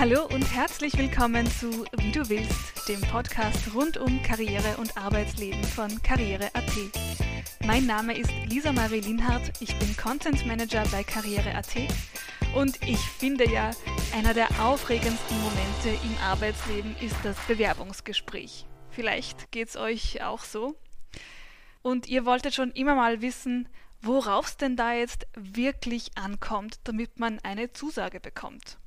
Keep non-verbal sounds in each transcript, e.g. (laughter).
Hallo und herzlich willkommen zu Wie du willst, dem Podcast rund um Karriere und Arbeitsleben von Karriere.at. Mein Name ist Lisa Marie Linhardt, ich bin Content Manager bei Karriere.at und ich finde ja, einer der aufregendsten Momente im Arbeitsleben ist das Bewerbungsgespräch. Vielleicht geht es euch auch so. Und ihr wolltet schon immer mal wissen, worauf es denn da jetzt wirklich ankommt, damit man eine Zusage bekommt.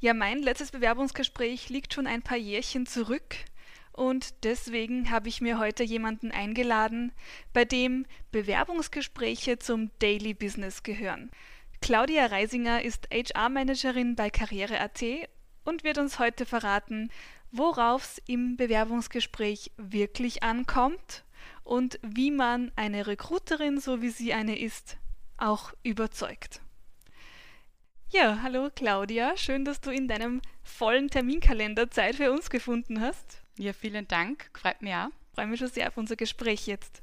Ja, mein letztes Bewerbungsgespräch liegt schon ein paar Jährchen zurück und deswegen habe ich mir heute jemanden eingeladen, bei dem Bewerbungsgespräche zum Daily Business gehören. Claudia Reisinger ist HR-Managerin bei Karriere.at und wird uns heute verraten, worauf es im Bewerbungsgespräch wirklich ankommt und wie man eine Recruiterin, so wie sie eine ist, auch überzeugt. Ja, hallo Claudia, schön, dass du in deinem vollen Terminkalender Zeit für uns gefunden hast. Ja, vielen Dank, freut mich auch. Freue mich schon sehr auf unser Gespräch jetzt.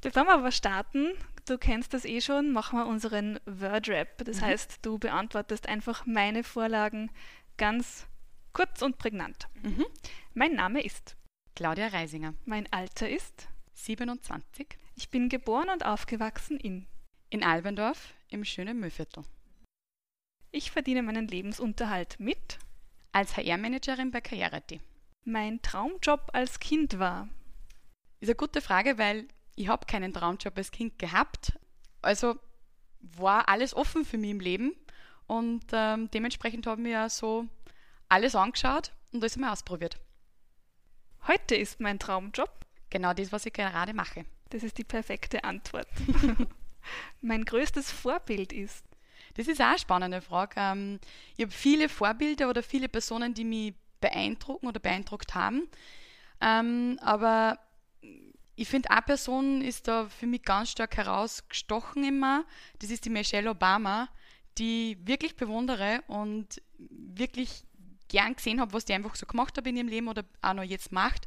Bevor wir aber starten, du kennst das eh schon, machen wir unseren Word-Rap. Das mhm. heißt, du beantwortest einfach meine Vorlagen ganz kurz und prägnant. Mhm. Mein Name ist Claudia Reisinger. Mein Alter ist 27. Ich bin geboren und aufgewachsen in in Albendorf im schönen Müllviertel. Ich verdiene meinen Lebensunterhalt mit als HR-Managerin bei Karriere.at. Mein Traumjob als Kind war. Ist eine gute Frage, weil ich habe keinen Traumjob als Kind gehabt. Also war alles offen für mich im Leben und ähm, dementsprechend habe ich mir so alles angeschaut und alles mal ausprobiert. Heute ist mein Traumjob. Genau das, was ich gerade mache. Das ist die perfekte Antwort. (laughs) mein größtes Vorbild ist. Das ist auch eine spannende Frage. Ähm, ich habe viele Vorbilder oder viele Personen, die mich beeindrucken oder beeindruckt haben. Ähm, aber ich finde, eine Person ist da für mich ganz stark herausgestochen immer. Das ist die Michelle Obama, die ich wirklich bewundere und wirklich gern gesehen habe, was die einfach so gemacht hat in ihrem Leben oder auch noch jetzt macht.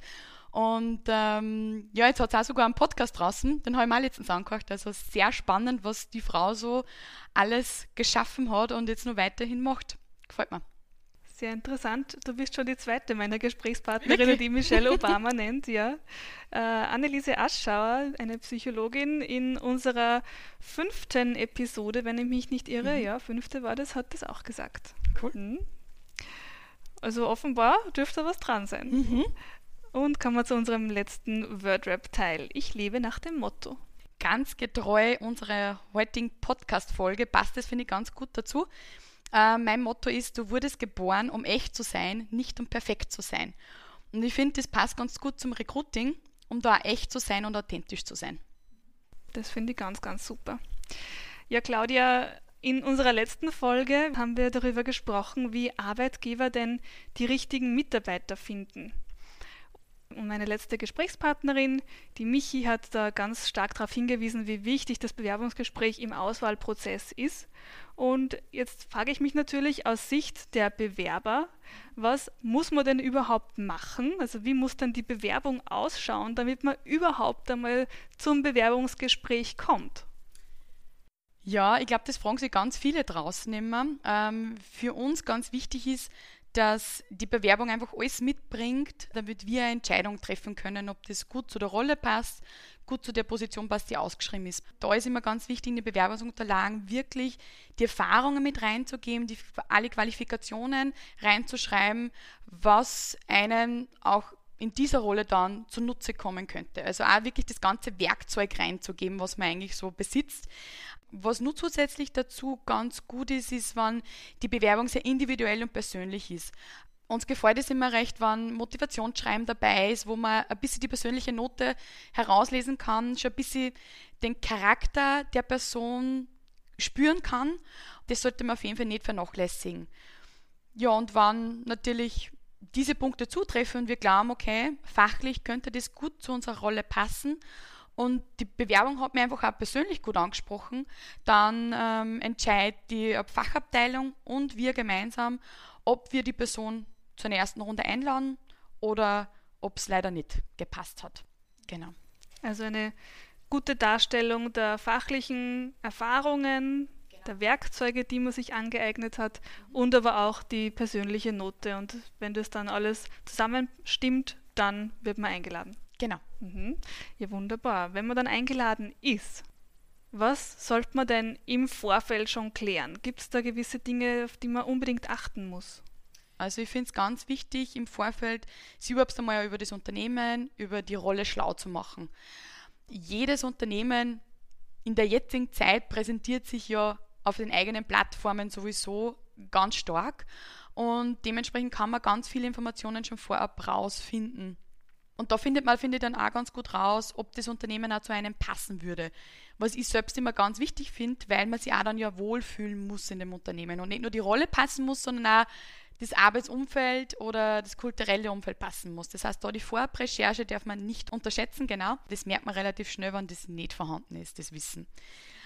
Und ähm, ja, jetzt hat es auch sogar einen Podcast draußen, den habe ich mal letztens angehört. Also sehr spannend, was die Frau so alles geschaffen hat und jetzt noch weiterhin macht. Gefällt mir. Sehr interessant. Du bist schon die zweite meiner Gesprächspartnerin, die Michelle (laughs) Obama nennt, ja. Äh, Anneliese Aschauer, eine Psychologin, in unserer fünften Episode, wenn ich mich nicht irre, mhm. ja, fünfte war das, hat das auch gesagt. Cool. Mhm. Also offenbar dürfte was dran sein. Mhm. Und kommen wir zu unserem letzten Wordrap-Teil. Ich lebe nach dem Motto. Ganz getreu unserer heutigen Podcast-Folge passt das, finde ich, ganz gut dazu. Äh, mein Motto ist, du wurdest geboren, um echt zu sein, nicht um perfekt zu sein. Und ich finde, das passt ganz gut zum Recruiting, um da echt zu sein und authentisch zu sein. Das finde ich ganz, ganz super. Ja, Claudia, in unserer letzten Folge haben wir darüber gesprochen, wie Arbeitgeber denn die richtigen Mitarbeiter finden. Und meine letzte Gesprächspartnerin, die Michi, hat da ganz stark darauf hingewiesen, wie wichtig das Bewerbungsgespräch im Auswahlprozess ist. Und jetzt frage ich mich natürlich aus Sicht der Bewerber, was muss man denn überhaupt machen? Also wie muss denn die Bewerbung ausschauen, damit man überhaupt einmal zum Bewerbungsgespräch kommt? Ja, ich glaube, das fragen sich ganz viele draußen immer. Ähm, für uns ganz wichtig ist, dass die Bewerbung einfach alles mitbringt, damit wir eine Entscheidung treffen können, ob das gut zu der Rolle passt, gut zu der Position passt, die ausgeschrieben ist. Da ist immer ganz wichtig, in die Bewerbungsunterlagen wirklich die Erfahrungen mit reinzugeben, die, alle Qualifikationen reinzuschreiben, was einen auch in dieser Rolle dann zunutze kommen könnte. Also auch wirklich das ganze Werkzeug reinzugeben, was man eigentlich so besitzt. Was nur zusätzlich dazu ganz gut ist, ist, wenn die Bewerbung sehr individuell und persönlich ist. Uns gefällt es immer recht, wenn Motivationsschreiben dabei ist, wo man ein bisschen die persönliche Note herauslesen kann, schon ein bisschen den Charakter der Person spüren kann. Das sollte man auf jeden Fall nicht vernachlässigen. Ja, und wenn natürlich diese Punkte zutreffen und wir glauben, okay, fachlich könnte das gut zu unserer Rolle passen und die Bewerbung hat mir einfach auch persönlich gut angesprochen, dann ähm, entscheidet die Fachabteilung und wir gemeinsam, ob wir die Person zur ersten Runde einladen oder ob es leider nicht gepasst hat. Genau. Also eine gute Darstellung der fachlichen Erfahrungen, genau. der Werkzeuge, die man sich angeeignet hat und aber auch die persönliche Note. Und wenn das dann alles zusammenstimmt, dann wird man eingeladen. Genau. Mhm. Ja, wunderbar. Wenn man dann eingeladen ist, was sollte man denn im Vorfeld schon klären? Gibt es da gewisse Dinge, auf die man unbedingt achten muss? Also ich finde es ganz wichtig, im Vorfeld sich überhaupt einmal über das Unternehmen, über die Rolle schlau zu machen. Jedes Unternehmen in der jetzigen Zeit präsentiert sich ja auf den eigenen Plattformen sowieso ganz stark und dementsprechend kann man ganz viele Informationen schon vorab rausfinden. Und da findet man, finde ich, dann auch ganz gut raus, ob das Unternehmen auch zu einem passen würde. Was ich selbst immer ganz wichtig finde, weil man sich auch dann ja wohlfühlen muss in dem Unternehmen und nicht nur die Rolle passen muss, sondern auch das Arbeitsumfeld oder das kulturelle Umfeld passen muss. Das heißt, da die Vorabrecherche darf man nicht unterschätzen, genau. Das merkt man relativ schnell, wenn das nicht vorhanden ist, das Wissen.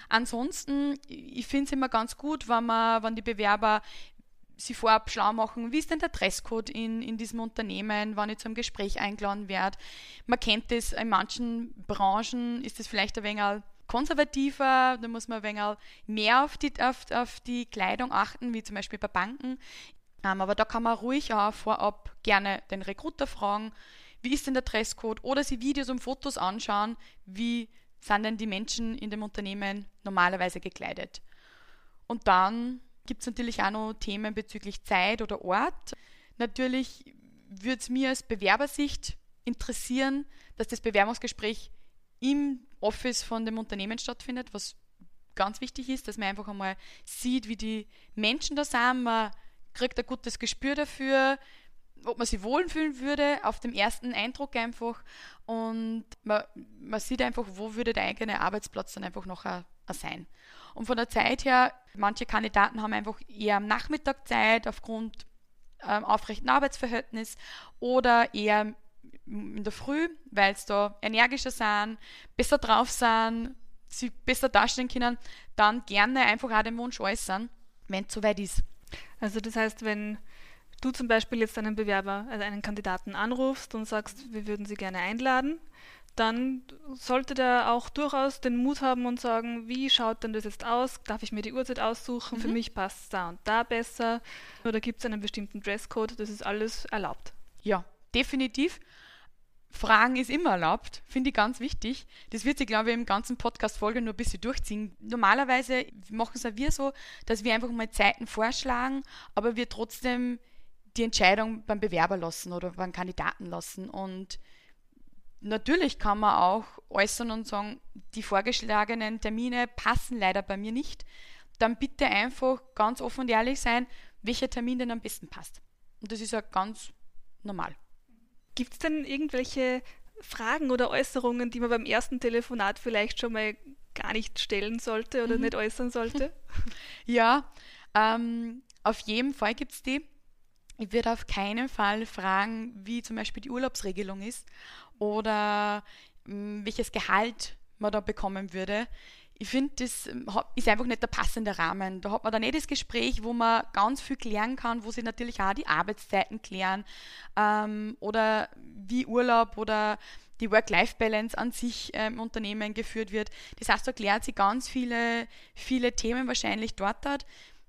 Ansonsten, ich finde es immer ganz gut, wenn man, wenn die Bewerber sie vorab schlau machen, wie ist denn der Dresscode in, in diesem Unternehmen, wann ich zu einem Gespräch eingeladen werde. Man kennt das, in manchen Branchen ist das vielleicht ein wenig konservativer, da muss man ein wenig mehr auf die, auf, auf die Kleidung achten, wie zum Beispiel bei Banken. Ähm, aber da kann man ruhig auch vorab gerne den Recruiter fragen, wie ist denn der Dresscode oder sie Videos und Fotos anschauen, wie sind denn die Menschen in dem Unternehmen normalerweise gekleidet. Und dann gibt es natürlich auch noch Themen bezüglich Zeit oder Ort. Natürlich würde es mir aus Bewerbersicht interessieren, dass das Bewerbungsgespräch im Office von dem Unternehmen stattfindet, was ganz wichtig ist, dass man einfach einmal sieht, wie die Menschen da sind. Man kriegt ein gutes Gespür dafür, ob man sich wohlfühlen würde, auf dem ersten Eindruck einfach. Und man, man sieht einfach, wo würde der eigene Arbeitsplatz dann einfach noch sein. Und von der Zeit her, manche Kandidaten haben einfach eher am Nachmittag Zeit aufgrund ähm, aufrechten Arbeitsverhältnis oder eher in der Früh, weil sie da energischer sind, besser drauf sind, sie besser darstellen können, dann gerne einfach auch den Wunsch äußern, wenn es soweit ist. Also das heißt, wenn du zum Beispiel jetzt einen Bewerber, also einen Kandidaten anrufst und sagst, wir würden sie gerne einladen, dann sollte der auch durchaus den Mut haben und sagen, wie schaut denn das jetzt aus? Darf ich mir die Uhrzeit aussuchen? Mhm. Für mich passt es da und da besser. Oder gibt es einen bestimmten Dresscode? Das ist alles erlaubt. Ja, definitiv. Fragen ist immer erlaubt, finde ich ganz wichtig. Das wird sich, glaube ich, im ganzen Podcast-Folge nur ein bisschen durchziehen. Normalerweise machen es wir so, dass wir einfach mal Zeiten vorschlagen, aber wir trotzdem die Entscheidung beim Bewerber lassen oder beim Kandidaten lassen. Und natürlich kann man auch äußern und sagen, die vorgeschlagenen Termine passen leider bei mir nicht. Dann bitte einfach ganz offen und ehrlich sein, welcher Termin denn am besten passt. Und das ist ja ganz normal. Gibt es denn irgendwelche Fragen oder Äußerungen, die man beim ersten Telefonat vielleicht schon mal gar nicht stellen sollte oder mhm. nicht äußern sollte? (laughs) (laughs) ja, ähm, auf jeden Fall gibt es die. Ich würde auf keinen Fall fragen, wie zum Beispiel die Urlaubsregelung ist oder mh, hm, welches Gehalt man da bekommen würde ich finde, das ähm, ist einfach nicht der passende Rahmen. Da hat man dann nicht das Gespräch, wo man ganz viel klären kann, wo sich natürlich auch die Arbeitszeiten klären ähm, oder wie Urlaub oder die Work-Life-Balance an sich äh, im Unternehmen geführt wird. Das heißt, da klärt sich ganz viele, viele Themen wahrscheinlich dort. Hat.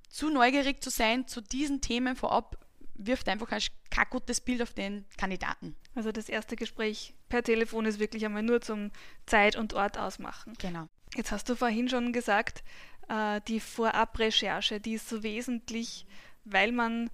Zu neugierig zu sein zu diesen Themen vorab wirft einfach kein gutes Bild auf den Kandidaten. Also das erste Gespräch per Telefon ist wirklich einmal nur zum Zeit und Ort ausmachen. Genau. Jetzt hast du vorhin schon gesagt, äh, die Vorabrecherche, die ist so wesentlich, weil man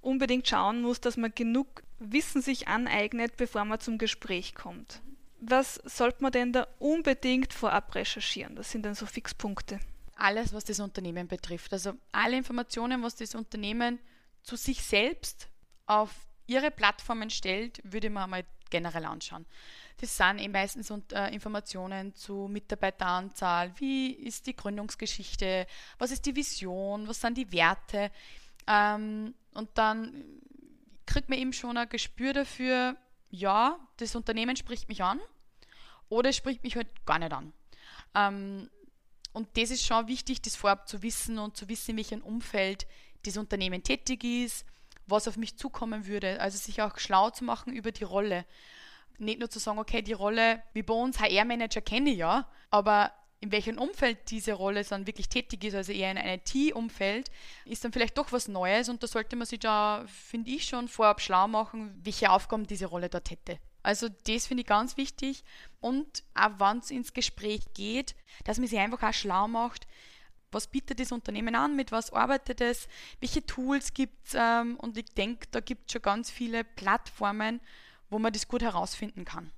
unbedingt schauen muss, dass man genug Wissen sich aneignet, bevor man zum Gespräch kommt. Was sollte man denn da unbedingt vorab recherchieren? Das sind dann so Fixpunkte. Alles, was das Unternehmen betrifft. Also alle Informationen, was das Unternehmen zu sich selbst auf ihre Plattformen stellt, würde man mal generell anschauen. Das sind eben meistens äh, Informationen zu Mitarbeiteranzahl, wie ist die Gründungsgeschichte, was ist die Vision, was sind die Werte. Ähm, und dann kriegt man eben schon ein Gespür dafür, ja, das Unternehmen spricht mich an oder es spricht mich halt gar nicht an. Ähm, und das ist schon wichtig, das vorab zu wissen und zu wissen, in welchem Umfeld das Unternehmen tätig ist, was auf mich zukommen würde. Also sich auch schlau zu machen über die Rolle. Nicht nur zu sagen, okay, die Rolle wie bei uns HR-Manager kenne ich ja, aber in welchem Umfeld diese Rolle dann wirklich tätig ist, also eher in einem IT-Umfeld, ist dann vielleicht doch was Neues und da sollte man sich da, finde ich, schon vorab schlau machen, welche Aufgaben diese Rolle dort hätte. Also das finde ich ganz wichtig und auch wenn es ins Gespräch geht, dass man sich einfach auch schlau macht, was bietet das Unternehmen an, mit was arbeitet es, welche Tools gibt es ähm, und ich denke, da gibt es schon ganz viele Plattformen, wo man das gut herausfinden kann.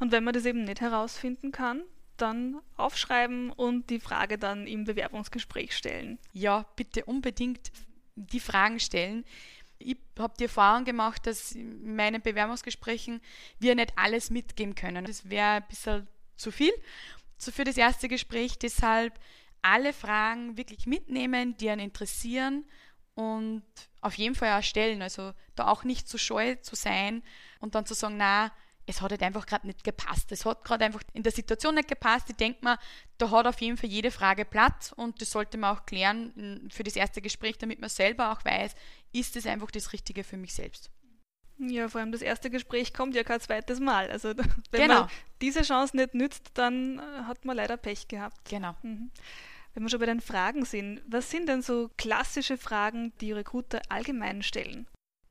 Und wenn man das eben nicht herausfinden kann, dann aufschreiben und die Frage dann im Bewerbungsgespräch stellen. Ja, bitte unbedingt die Fragen stellen. Ich habe die Erfahrung gemacht, dass in meinen Bewerbungsgesprächen wir nicht alles mitgeben können. Das wäre ein bisschen zu viel so für das erste Gespräch. Deshalb alle Fragen wirklich mitnehmen, die einen interessieren und auf jeden Fall auch stellen. Also da auch nicht zu scheu zu sein und dann zu sagen, na, es hat halt einfach gerade nicht gepasst. Es hat gerade einfach in der Situation nicht gepasst. Ich denke mal, da hat auf jeden Fall jede Frage Platz und das sollte man auch klären für das erste Gespräch, damit man selber auch weiß, ist es einfach das Richtige für mich selbst. Ja, vor allem das erste Gespräch kommt ja kein zweites Mal. Also (laughs) wenn genau. man diese Chance nicht nützt, dann äh, hat man leider Pech gehabt. Genau. Mhm. Wenn wir schon bei den Fragen sind, was sind denn so klassische Fragen, die Recruiter allgemein stellen?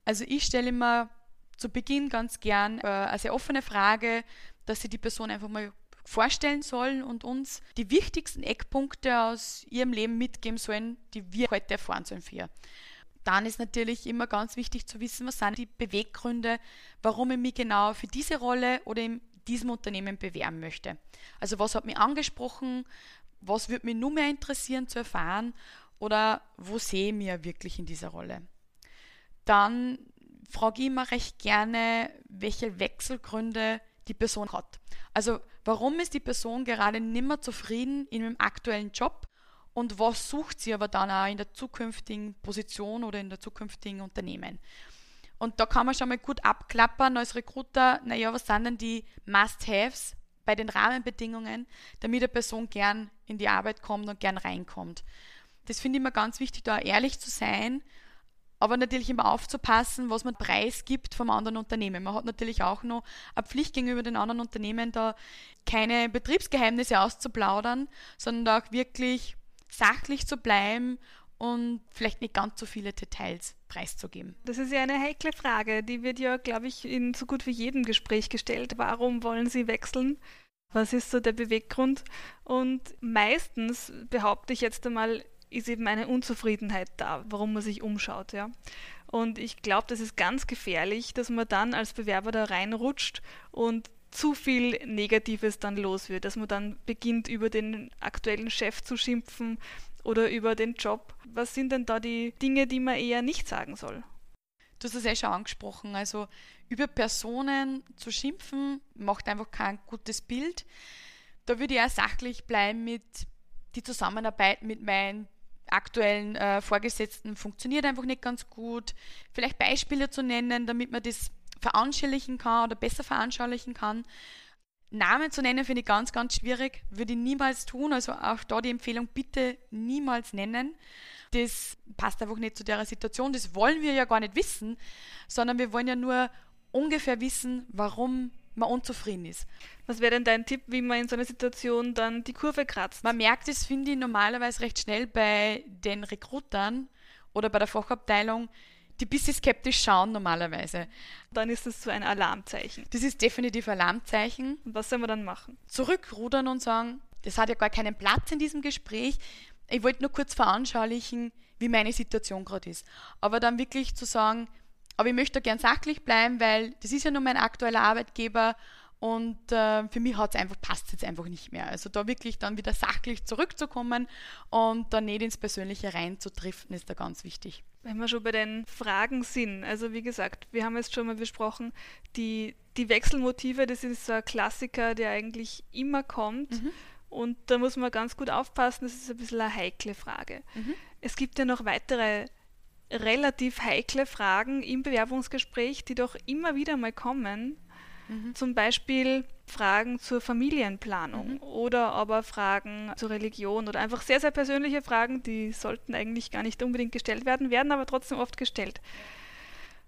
Also ich stelle mir zu Beginn ganz gern äh, eine sehr offene Frage, dass sie die Person einfach mal vorstellen sollen und uns die wichtigsten Eckpunkte aus ihrem Leben mitgeben sollen, die wir heute erfahren sollen für ihr. Dann ist natürlich immer ganz wichtig zu wissen, was sind die Beweggründe, warum ich mich genau für diese Rolle oder in diesem Unternehmen bewerben möchte. Also was hat mich angesprochen, was würde mich nur mehr interessieren zu erfahren oder wo sehe ich mich wirklich in dieser Rolle. Dann frage ich immer recht gerne, welche Wechselgründe die Person hat. Also warum ist die Person gerade nicht mehr zufrieden in einem aktuellen Job und was sucht sie aber dann auch in der zukünftigen Position oder in der zukünftigen Unternehmen. Und da kann man schon mal gut abklappern als Recruiter, naja, was sind denn die Must-Haves bei den Rahmenbedingungen, damit eine Person gern in die Arbeit kommt und gern reinkommt. Das finde ich immer ganz wichtig, da ehrlich zu sein, aber natürlich immer aufzupassen, was man preisgibt vom anderen Unternehmen. Man hat natürlich auch noch eine Pflicht gegenüber den anderen Unternehmen, da keine Betriebsgeheimnisse auszuplaudern, sondern auch wirklich sachlich zu bleiben und vielleicht nicht ganz so viele Details preiszugeben. Das ist ja eine heikle Frage. Die wird ja, glaube ich, in so gut wie jedem Gespräch gestellt. Warum wollen Sie wechseln? Was ist so der Beweggrund? Und meistens behaupte ich jetzt einmal, ist eben eine Unzufriedenheit da, warum man sich umschaut, ja. Und ich glaube, das ist ganz gefährlich, dass man dann als Bewerber da reinrutscht und zu viel Negatives dann los wird, dass man dann beginnt, über den aktuellen Chef zu schimpfen oder über den Job. Was sind denn da die Dinge, die man eher nicht sagen soll? Du hast es ja schon angesprochen. Also über Personen zu schimpfen, macht einfach kein gutes Bild. Da würde ich auch sachlich bleiben mit die Zusammenarbeit mit meinen aktuellen äh, Vorgesetzten funktioniert einfach nicht ganz gut. Vielleicht Beispiele zu nennen, damit man das veranschaulichen kann oder besser veranschaulichen kann. Namen zu nennen finde ich ganz, ganz schwierig, würde ich niemals tun. Also auch da die Empfehlung, bitte niemals nennen. Das passt einfach nicht zu der Situation. Das wollen wir ja gar nicht wissen, sondern wir wollen ja nur ungefähr wissen, warum man unzufrieden ist. Was wäre denn dein Tipp, wie man in so einer Situation dann die Kurve kratzt? Man merkt es, finde ich, normalerweise recht schnell bei den Rekrutern oder bei der Fachabteilung, die ein bisschen skeptisch schauen normalerweise. Dann ist das so ein Alarmzeichen. Das ist definitiv ein Alarmzeichen. Und was soll man dann machen? Zurückrudern und sagen, das hat ja gar keinen Platz in diesem Gespräch. Ich wollte nur kurz veranschaulichen, wie meine Situation gerade ist. Aber dann wirklich zu sagen, aber ich möchte gern sachlich bleiben, weil das ist ja nur mein aktueller Arbeitgeber und äh, für mich hat's einfach, passt es jetzt einfach nicht mehr. Also da wirklich dann wieder sachlich zurückzukommen und dann nicht ins Persönliche reinzudriften, ist da ganz wichtig. Wenn wir schon bei den Fragen sind, also wie gesagt, wir haben jetzt schon mal besprochen, die, die Wechselmotive, das ist so ein Klassiker, der eigentlich immer kommt. Mhm. Und da muss man ganz gut aufpassen, das ist ein bisschen eine heikle Frage. Mhm. Es gibt ja noch weitere relativ heikle Fragen im Bewerbungsgespräch, die doch immer wieder mal kommen. Mhm. Zum Beispiel Fragen zur Familienplanung mhm. oder aber Fragen zur Religion oder einfach sehr, sehr persönliche Fragen, die sollten eigentlich gar nicht unbedingt gestellt werden, werden aber trotzdem oft gestellt.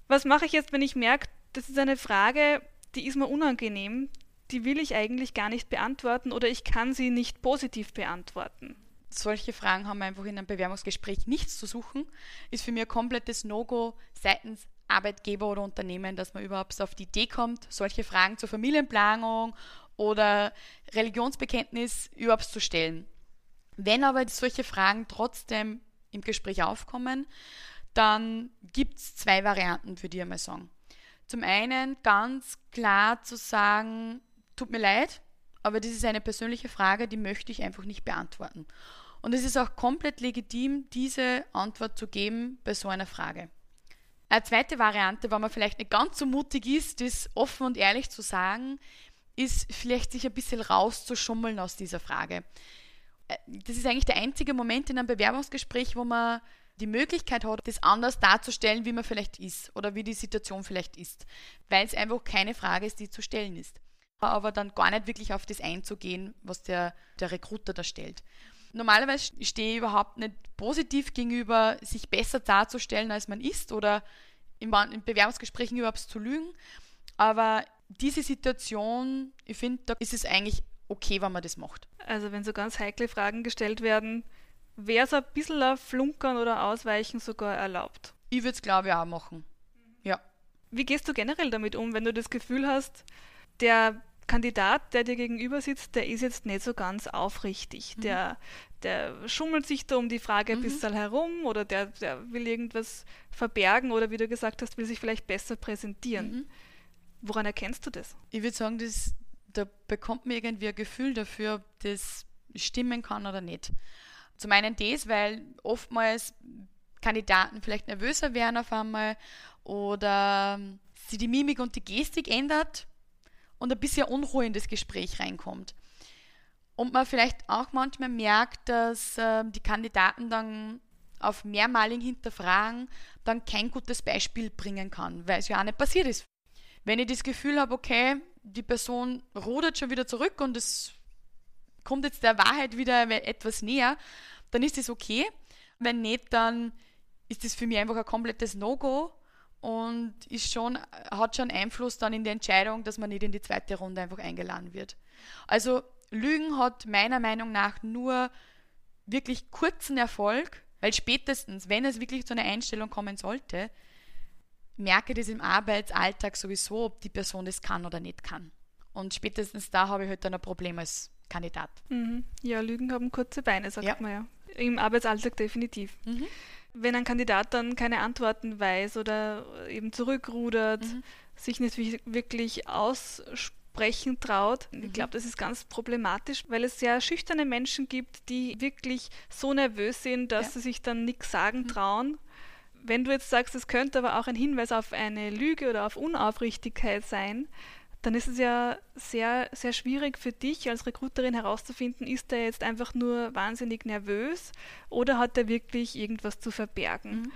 Was mache ich jetzt, wenn ich merke, das ist eine Frage, die ist mir unangenehm, die will ich eigentlich gar nicht beantworten oder ich kann sie nicht positiv beantworten. Solche Fragen haben einfach in einem Bewerbungsgespräch nichts zu suchen. Ist für mich ein komplettes No-Go seitens Arbeitgeber oder Unternehmen, dass man überhaupt auf die Idee kommt, solche Fragen zur Familienplanung oder Religionsbekenntnis überhaupt zu stellen. Wenn aber solche Fragen trotzdem im Gespräch aufkommen, dann gibt es zwei Varianten, würde ich einmal sagen. Zum einen ganz klar zu sagen, tut mir leid, aber das ist eine persönliche Frage, die möchte ich einfach nicht beantworten. Und es ist auch komplett legitim, diese Antwort zu geben bei so einer Frage. Eine zweite Variante, wenn man vielleicht nicht ganz so mutig ist, das offen und ehrlich zu sagen, ist vielleicht sich ein bisschen rauszuschummeln aus dieser Frage. Äh, das ist eigentlich der einzige Moment in einem Bewerbungsgespräch, wo man die Möglichkeit hat, das anders darzustellen, wie man vielleicht ist oder wie die Situation vielleicht ist, weil es einfach keine Frage ist, die zu stellen ist. Aber dann gar nicht wirklich auf das einzugehen, was der, der Recruiter da stellt. Normalerweise stehe ich überhaupt nicht positiv gegenüber, sich besser darzustellen, als man ist oder in, Bewerbungsgesprächen überhaupt zu lügen. Aber diese Situation, ich finde, da ist es eigentlich okay, wenn man das macht. Also wenn so ganz heikle Fragen gestellt werden, wäre so ein bisschen ein Flunkern oder Ausweichen sogar erlaubt. Ich würde es, glaube ich, auch machen. Ja. Wie gehst du generell damit um, wenn du das Gefühl hast, der Kandidat, der dir gegenüber sitzt, der ist jetzt nicht so ganz aufrichtig. Mhm. Der, der schummelt sich da um die Frage ein mhm. bisschen herum oder der, der will irgendwas verbergen oder wie du gesagt hast, will sich vielleicht besser präsentieren. Mhm. Woran erkennst du das? Ich würde sagen, das, da bekommt man irgendwie ein Gefühl dafür, ob das stimmen kann oder nicht. Zum einen das, weil oftmals Kandidaten vielleicht nervöser werden auf einmal oder sie die Mimik und die Gestik ändert und ein bisschen Unruhe in das Gespräch reinkommt. Und man vielleicht auch manchmal merkt, dass äh, die Kandidaten dann auf mehrmaligen Hinterfragen dann kein gutes Beispiel bringen kann, weil es ja auch nicht passiert ist. Wenn ich das Gefühl habe, okay, die Person rudert schon wieder zurück und es kommt jetzt der Wahrheit wieder etwas näher, dann ist das okay. Wenn nicht, dann ist das für mich einfach ein komplettes No-Go und ist schon, hat schon Einfluss dann in die Entscheidung, dass man nicht in die zweite Runde einfach eingeladen wird. Also Lügen hat meiner Meinung nach nur wirklich kurzen Erfolg, weil spätestens, wenn es wirklich zu einer Einstellung kommen sollte, merke ich das im Arbeitsalltag sowieso, ob die Person das kann oder nicht kann. Und spätestens da habe ich halt dann ein Problem als Kandidat. Mhm. Ja, Lügen haben kurze Beine, sagt ja. man ja. Im Arbeitsalltag definitiv. Mhm. Wenn ein Kandidat dann keine Antworten weiß oder eben zurückrudert, mhm. sich nicht wirklich aussprechen traut, ich mhm. glaube, das ist ganz problematisch, weil es sehr schüchterne Menschen gibt, die wirklich so nervös sind, dass ja. sie sich dann nichts sagen mhm. trauen. Wenn du jetzt sagst, es könnte aber auch ein Hinweis auf eine Lüge oder auf Unaufrichtigkeit sein, dann ist es ja sehr, sehr schwierig für dich als Recruiterin herauszufinden, ist er jetzt einfach nur wahnsinnig nervös oder hat er wirklich irgendwas zu verbergen? Mhm.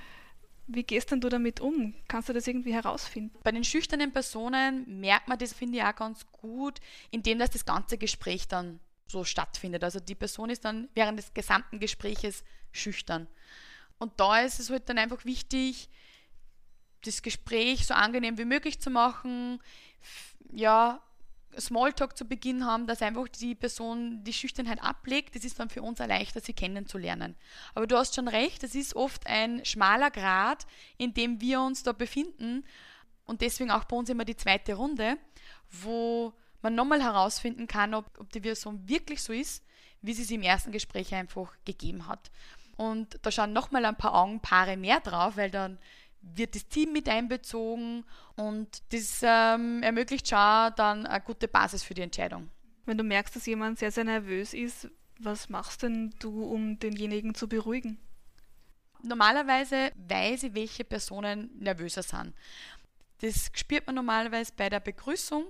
Wie gehst denn du damit um? Kannst du das irgendwie herausfinden? Bei den schüchternen Personen merkt man das, finde ich, auch ganz gut, indem dass das ganze Gespräch dann so stattfindet. Also die Person ist dann während des gesamten Gespräches schüchtern. Und da ist es halt dann einfach wichtig, das Gespräch so angenehm wie möglich zu machen, ja, Smalltalk zu Beginn haben, dass einfach die Person die Schüchternheit ablegt. Das ist dann für uns leichter, sie kennenzulernen. Aber du hast schon recht, es ist oft ein schmaler Grad, in dem wir uns da befinden. Und deswegen auch bei uns immer die zweite Runde, wo man nochmal herausfinden kann, ob, ob die Person wirklich so ist, wie sie es im ersten Gespräch einfach gegeben hat. Und da schauen nochmal ein paar Augenpaare mehr drauf, weil dann wird das Team mit einbezogen und das ähm, ermöglicht schon dann eine gute Basis für die Entscheidung. Wenn du merkst, dass jemand sehr, sehr nervös ist, was machst denn du, um denjenigen zu beruhigen? Normalerweise weiß ich, welche Personen nervöser sind. Das spürt man normalerweise bei der Begrüßung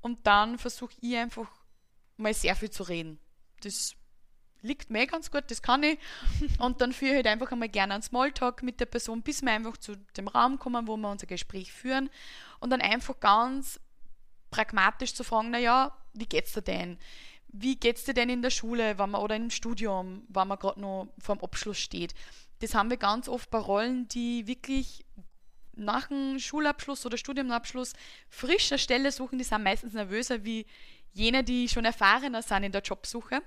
und dann versuche ich einfach mal sehr viel zu reden. Das liegt mir ganz gut, das kann ich. (laughs) Und dann führe ich halt einfach einmal gerne einen Smalltalk mit der Person, bis wir einfach zu dem Raum kommen, wo wir unser Gespräch führen. Und dann einfach ganz pragmatisch zu fragen, naja, wie geht's dir denn? Wie geht's dir denn in der Schule wenn man, oder im Studium, wenn man gerade noch vor dem Abschluss steht? Das haben wir ganz oft bei Rollen, die wirklich nach dem Schulabschluss oder Studienabschluss frische Stelle suchen, die sind meistens nervöser wie jene, die schon erfahrener sind in der Jobsuche.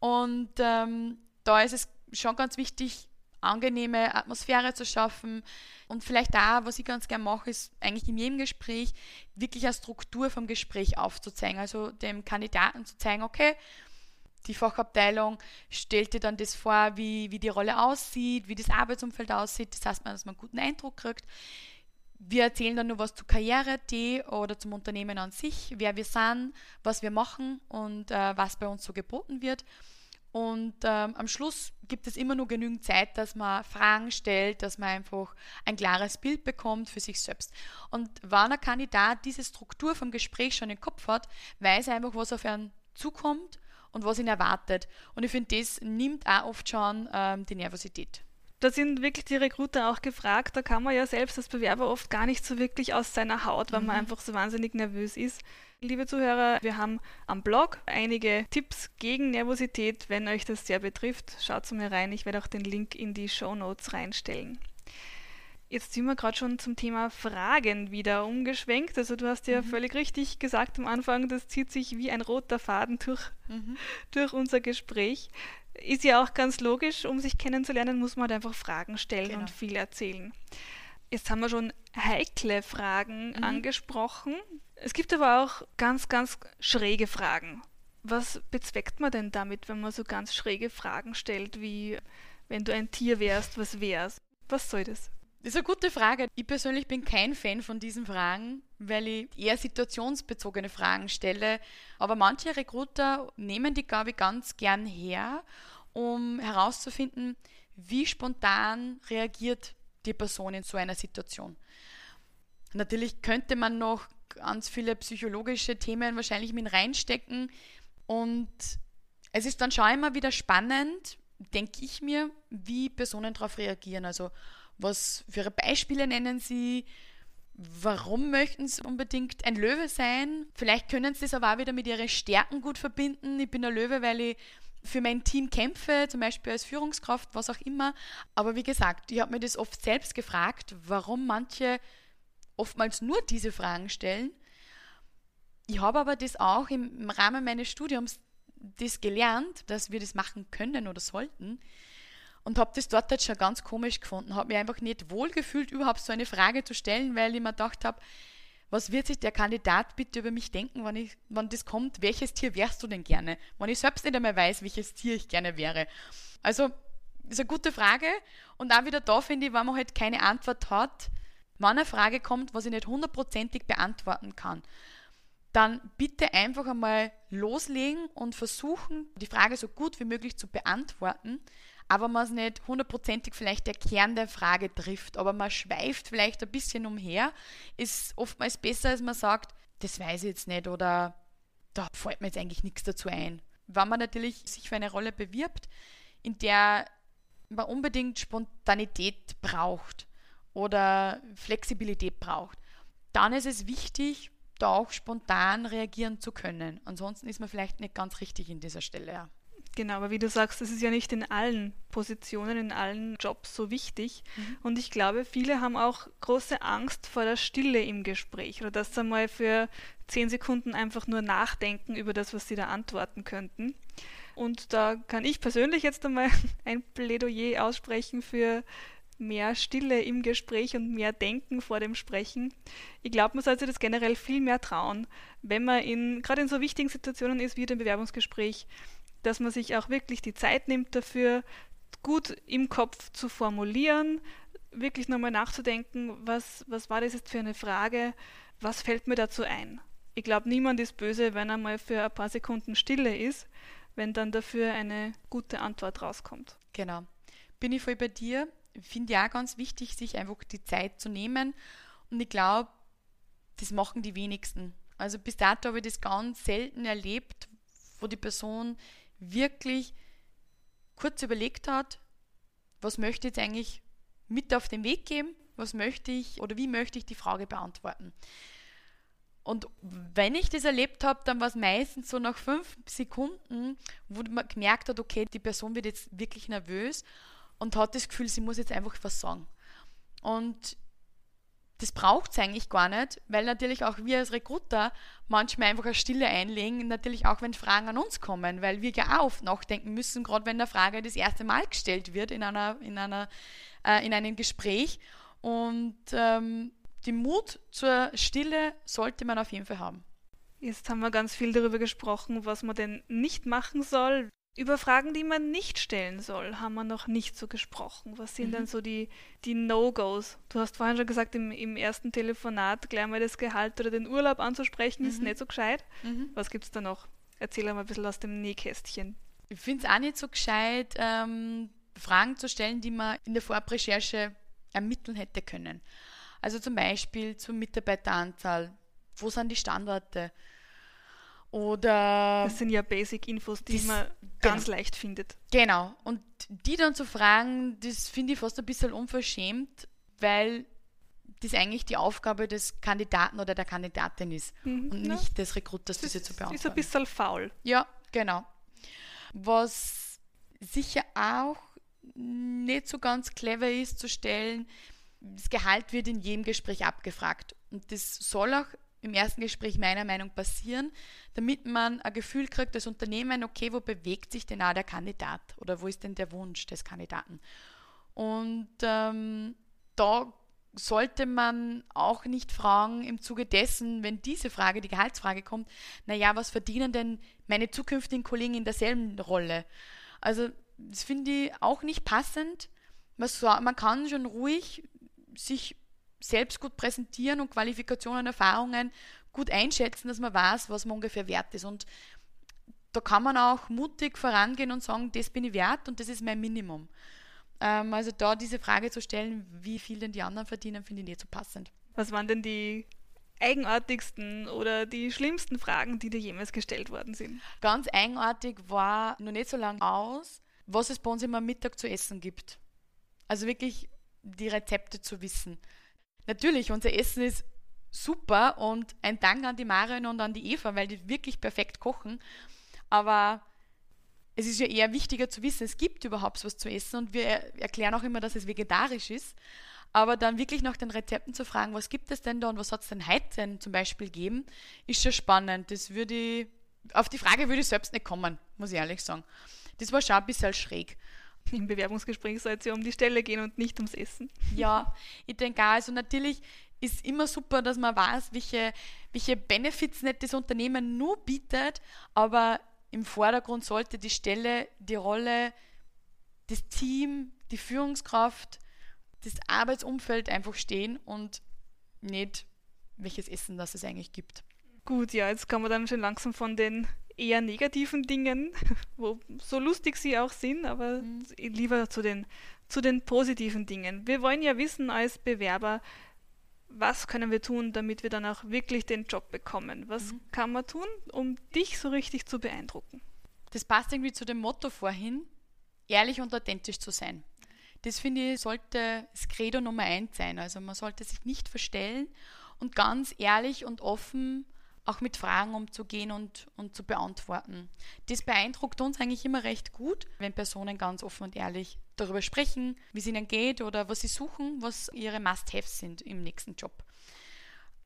Und ähm, da ist es schon ganz wichtig, angenehme Atmosphäre zu schaffen. Und vielleicht da, was ich ganz gerne mache, ist eigentlich in jedem Gespräch wirklich eine Struktur vom Gespräch aufzuzeigen. Also dem Kandidaten zu zeigen, okay, die Fachabteilung stellt dir dann das vor, wie, wie die Rolle aussieht, wie das Arbeitsumfeld aussieht. Das heißt, dass man einen guten Eindruck kriegt. Wir erzählen dann nur was zu Karriere.de oder zum Unternehmen an sich, wer wir sind, was wir machen und äh, was bei uns so geboten wird. Und ähm, am Schluss gibt es immer nur genügend Zeit, dass man Fragen stellt, dass man einfach ein klares Bild bekommt für sich selbst. Und wenn ein Kandidat diese Struktur vom Gespräch schon im Kopf hat, weiß er einfach, was auf ihn zukommt und was ihn erwartet. Und ich finde, das nimmt auch oft schon ähm, die Nervosität. Da sind wirklich die Recruiter auch gefragt. Da kann man ja selbst als Bewerber oft gar nicht so wirklich aus seiner Haut, weil mhm. man einfach so wahnsinnig nervös ist. Liebe Zuhörer, wir haben am Blog einige Tipps gegen Nervosität. Wenn euch das sehr betrifft, schaut zu mir rein. Ich werde auch den Link in die Show Notes reinstellen. Jetzt sind wir gerade schon zum Thema Fragen wieder umgeschwenkt. Also du hast ja mhm. völlig richtig gesagt am Anfang, das zieht sich wie ein roter Faden durch, mhm. (laughs) durch unser Gespräch. Ist ja auch ganz logisch, um sich kennenzulernen, muss man halt einfach Fragen stellen genau. und viel erzählen. Jetzt haben wir schon heikle Fragen mhm. angesprochen. Es gibt aber auch ganz, ganz schräge Fragen. Was bezweckt man denn damit, wenn man so ganz schräge Fragen stellt, wie wenn du ein Tier wärst, was wärst? Was soll das? Das ist eine gute Frage. Ich persönlich bin kein Fan von diesen Fragen, weil ich eher situationsbezogene Fragen stelle. Aber manche Recruiter nehmen die, ich, ganz gern her, um herauszufinden, wie spontan reagiert die Person in so einer Situation. Natürlich könnte man noch ganz viele psychologische Themen wahrscheinlich mit reinstecken. Und es ist dann schon immer wieder spannend, denke ich mir, wie Personen darauf reagieren. Also was für Beispiele nennen sie? Warum möchten sie unbedingt ein Löwe sein? Vielleicht können sie das aber auch wieder mit ihren Stärken gut verbinden. Ich bin ein Löwe, weil ich für mein Team kämpfe, zum Beispiel als Führungskraft, was auch immer. Aber wie gesagt, ich habe mir das oft selbst gefragt, warum manche oftmals nur diese Fragen stellen. Ich habe aber das auch im, Rahmen meines Studiums das gelernt, dass wir das machen können oder sollten und habe das dort jetzt schon ganz komisch gefunden, habe mich einfach nicht wohlgefühlt, überhaupt so eine Frage zu stellen, weil ich mir gedacht habe, was wird sich der Kandidat bitte über mich denken, wenn, ich, wenn das kommt, welches Tier wärst du denn gerne? Wenn ich selbst nicht einmal weiß, welches Tier ich gerne wäre. Also, ist eine gute Frage und auch wieder da finde ich, wenn man halt keine Antwort hat, wenn eine Frage kommt, was ich nicht hundertprozentig beantworten kann, dann bitte einfach einmal loslegen und versuchen, die Frage so gut wie möglich zu beantworten, aber man es nicht hundertprozentig vielleicht der Kern der Frage trifft, aber man schweift vielleicht ein bisschen umher, ist oftmals besser, als man sagt, das weiß ich jetzt nicht oder da fällt mir jetzt eigentlich nichts dazu ein. Wenn man natürlich sich für eine Rolle bewirbt, in der man unbedingt Spontanität braucht, oder Flexibilität braucht, dann ist es wichtig, da auch spontan reagieren zu können. Ansonsten ist man vielleicht nicht ganz richtig in dieser Stelle. Ja. Genau, aber wie du sagst, das ist ja nicht in allen Positionen, in allen Jobs so wichtig. Mhm. Und ich glaube, viele haben auch große Angst vor der Stille im Gespräch oder dass sie mal für zehn Sekunden einfach nur nachdenken über das, was sie da antworten könnten. Und da kann ich persönlich jetzt einmal (laughs) ein Plädoyer aussprechen für mehr Stille im Gespräch und mehr Denken vor dem Sprechen. Ich glaube, man sollte das generell viel mehr trauen, wenn man in, gerade in so wichtigen Situationen ist wie dem Bewerbungsgespräch, dass man sich auch wirklich die Zeit nimmt dafür, gut im Kopf zu formulieren, wirklich nochmal nachzudenken, was, was war das jetzt für eine Frage, was fällt mir dazu ein. Ich glaube, niemand ist böse, wenn er mal für ein paar Sekunden Stille ist, wenn dann dafür eine gute Antwort rauskommt. Genau. Bin ich voll bei dir finde auch ganz wichtig, sich einfach die Zeit zu nehmen. Und ich glaube, das machen die wenigsten. Also bis dato habe ich das ganz selten erlebt, wo die Person wirklich kurz überlegt hat, was möchte ich jetzt eigentlich mit auf den Weg geben, was möchte ich oder wie möchte ich die Frage beantworten. Und wenn ich das erlebt habe, dann war es meistens so nach fünf Sekunden, wo man gemerkt hat, okay, die Person wird jetzt wirklich nervös und hat das Gefühl, sie muss jetzt einfach was sagen. Und das braucht es eigentlich gar nicht, weil natürlich auch wir als Recruiter manchmal einfach eine Stille einlegen, natürlich auch wenn Fragen an uns kommen, weil wir ja auch oft nachdenken müssen, gerade wenn eine Frage das erste Mal gestellt wird in, einer, in, einer, äh, in einem Gespräch. Und ähm, den Mut zur Stille sollte man auf jeden Fall haben. Jetzt haben wir ganz viel darüber gesprochen, was man denn nicht machen soll. Über Fragen, die man nicht stellen soll, haben wir noch nicht so gesprochen. Was sind mhm. denn so die, die No-Gos? Du hast vorhin schon gesagt, im, im, ersten Telefonat gleich mal das Gehalt oder den Urlaub anzusprechen, mhm. ist nicht so gescheit. Mhm. Was gibt es da noch? Erzähl mal ein bisschen aus dem Nähkästchen. Ich finde es auch nicht so gescheit, ähm, Fragen zu stellen, die man in der Vorabrecherche ermitteln hätte können. Also zum Beispiel zur Mitarbeiteranzahl. Wo sind die Standorte? Oder. Das sind ja Basic-Infos, die, die man ganz genau. leicht findet. Genau. Und die dann zu fragen, das finde ich fast ein bisschen unverschämt, weil das eigentlich die Aufgabe des Kandidaten oder der Kandidatin ist mhm, und nicht des Rekruters, diese zu beantworten. Ist ein bisschen faul. Ja, genau. Was sicher auch nicht so ganz clever ist zu stellen, das Gehalt wird in jedem Gespräch abgefragt. Und das soll auch im ersten Gespräch meiner Meinung passieren, damit man ein Gefühl kriegt, das Unternehmen, okay, wo bewegt sich denn auch der Kandidat oder wo ist denn der Wunsch des Kandidaten? Und ähm, da sollte man auch nicht fragen im Zuge dessen, wenn diese Frage, die Gehaltsfrage kommt, naja, was verdienen denn meine zukünftigen Kollegen in derselben Rolle? Also das finde ich auch nicht passend. Man, kann schon ruhig sich selbst gut präsentieren und Qualifikationen, Erfahrungen gut einschätzen, dass man weiß, was man ungefähr wert ist. Und da kann man auch mutig vorangehen und sagen, das bin ich wert und das ist mein Minimum. Ähm, also da diese Frage zu stellen, wie viel denn die anderen verdienen, finde ich nicht so passend. Was waren denn die eigenartigsten oder die schlimmsten Fragen, die dir jemals gestellt worden sind? Ganz eigenartig war noch nicht so lange aus, was es bei uns immer am Mittag zu essen gibt. Also wirklich die Rezepte zu wissen. Natürlich, unser Essen ist super und ein Dank an die Marion und an die Eva, weil die wirklich perfekt kochen. Aber es ist ja eher wichtiger zu wissen, es gibt überhaupt was zu essen und wir erklären auch immer, dass es vegetarisch ist. Aber dann wirklich nach den Rezepten zu fragen, was gibt es denn da und was hat es denn heute denn zum Beispiel geben, ist schon spannend. Das würde ich, auf die Frage würde ich selbst nicht kommen, muss ich ehrlich sagen. Das war schon ein bisschen schräg. Im Bewerbungsgespräch soll es ja um die Stelle gehen und nicht ums Essen. Ja, ich denke auch, also natürlich ist immer super, dass man weiß, welche, welche Benefits nicht das Unternehmen nur bietet, aber im Vordergrund sollte die Stelle, die Rolle, das Team, die Führungskraft, das Arbeitsumfeld einfach stehen und nicht welches Essen das es eigentlich gibt. Gut, ja, jetzt kommen wir dann schon langsam von den eher negativen Dingen, (laughs) wo so lustig sie auch sind, aber mhm. lieber zu den, zu den positiven Dingen. Wir wollen ja wissen als Bewerber, was können wir tun, damit wir dann auch wirklich den Job bekommen? Was mhm. kann man tun, um dich so richtig zu beeindrucken? Das passt irgendwie zu dem Motto vorhin, ehrlich und authentisch zu sein. Das finde ich, sollte das Credo Nummer eins sein. Also man sollte sich nicht verstellen und ganz ehrlich und offen auch mit Fragen umzugehen und, und zu beantworten. Das beeindruckt uns eigentlich immer recht gut, wenn Personen ganz offen und ehrlich darüber sprechen, wie es ihnen geht oder was sie suchen, was ihre Must-Haves sind im nächsten Job.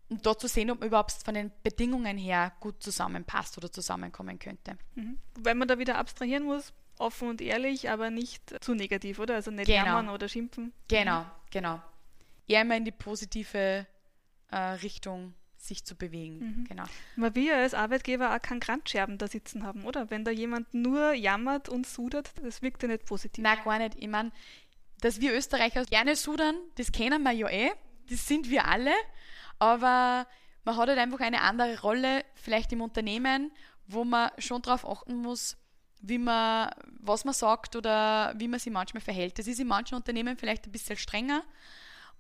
Und dort zu sehen, ob man überhaupt von den Bedingungen her gut zusammenpasst oder zusammenkommen könnte. Mhm. Wenn man da wieder abstrahieren muss, offen und ehrlich, aber nicht zu negativ, oder? Also nicht genau. jammern oder schimpfen. Genau, mhm. genau. Eher immer in die positive äh, Richtung sich zu bewegen. Mhm. Genau. Man will ja als Arbeitgeber auch keinen Grenzscherben da sitzen haben, oder? Wenn da jemand nur jammert und sudert, das wirkt ja nicht positiv. Nein, gar nicht. Ich meine, dass wir Österreicher gerne sudern, das kennen wir ja eh, das sind wir alle, aber man hat halt einfach eine andere Rolle, vielleicht im Unternehmen, wo man schon darauf achten muss, wie man, was man sagt oder wie man sich manchmal verhält. Das ist in manchen Unternehmen vielleicht ein bisschen strenger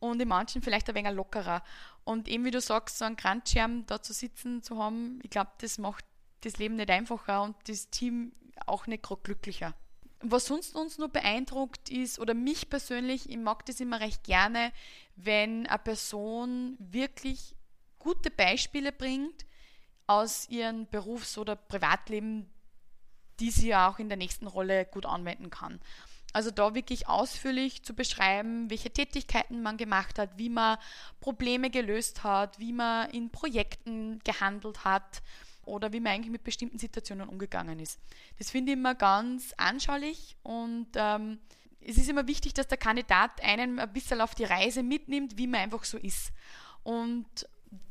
und in manchen vielleicht ein wenig lockerer. Und eben wie du sagst, so einen Grandschirm da zu sitzen zu haben, ich glaube, das macht das Leben nicht einfacher und das Team auch nicht gerade glücklicher. Was sonst uns nur beeindruckt ist, oder mich persönlich, ich mag das immer recht gerne, wenn eine Person wirklich gute Beispiele bringt aus ihrem Berufs- oder Privatleben, die sie ja auch in der nächsten Rolle gut anwenden kann. Also da wirklich ausführlich zu beschreiben, welche Tätigkeiten man gemacht hat, wie man Probleme gelöst hat, wie man in Projekten gehandelt hat oder wie man eigentlich mit bestimmten Situationen umgegangen ist. Das finde ich immer ganz anschaulich und ähm, es ist immer wichtig, dass der Kandidat einen ein bisschen auf die Reise mitnimmt, wie man einfach so ist. Und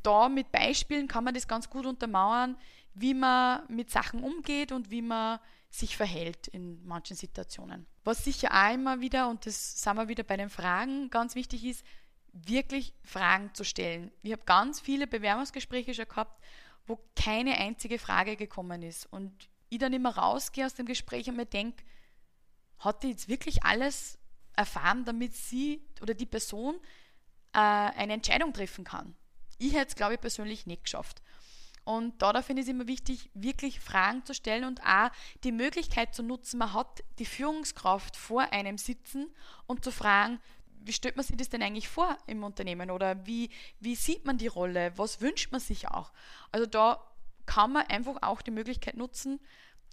da mit Beispielen kann man das ganz gut untermauern, wie man mit Sachen umgeht und wie man sich verhält in manchen Situationen. Was sicher auch immer wieder, und das sind wir wieder bei den Fragen, ganz wichtig ist, wirklich Fragen zu stellen. Ich habe ganz viele Bewerbungsgespräche schon gehabt, wo keine einzige Frage gekommen ist. Und ich dann immer rausgehe aus dem Gespräch und mir denke, hat die jetzt wirklich alles erfahren, damit sie oder die Person äh, eine Entscheidung treffen kann? Ich hätte es, glaube ich, persönlich nicht geschafft. Und da, da finde ich es immer wichtig, wirklich Fragen zu stellen und auch die Möglichkeit zu nutzen, man hat die Führungskraft vor einem sitzen und zu fragen, wie stellt man sich das denn eigentlich vor im Unternehmen oder wie, wie sieht man die Rolle, was wünscht man sich auch. Also da kann man einfach auch die Möglichkeit nutzen,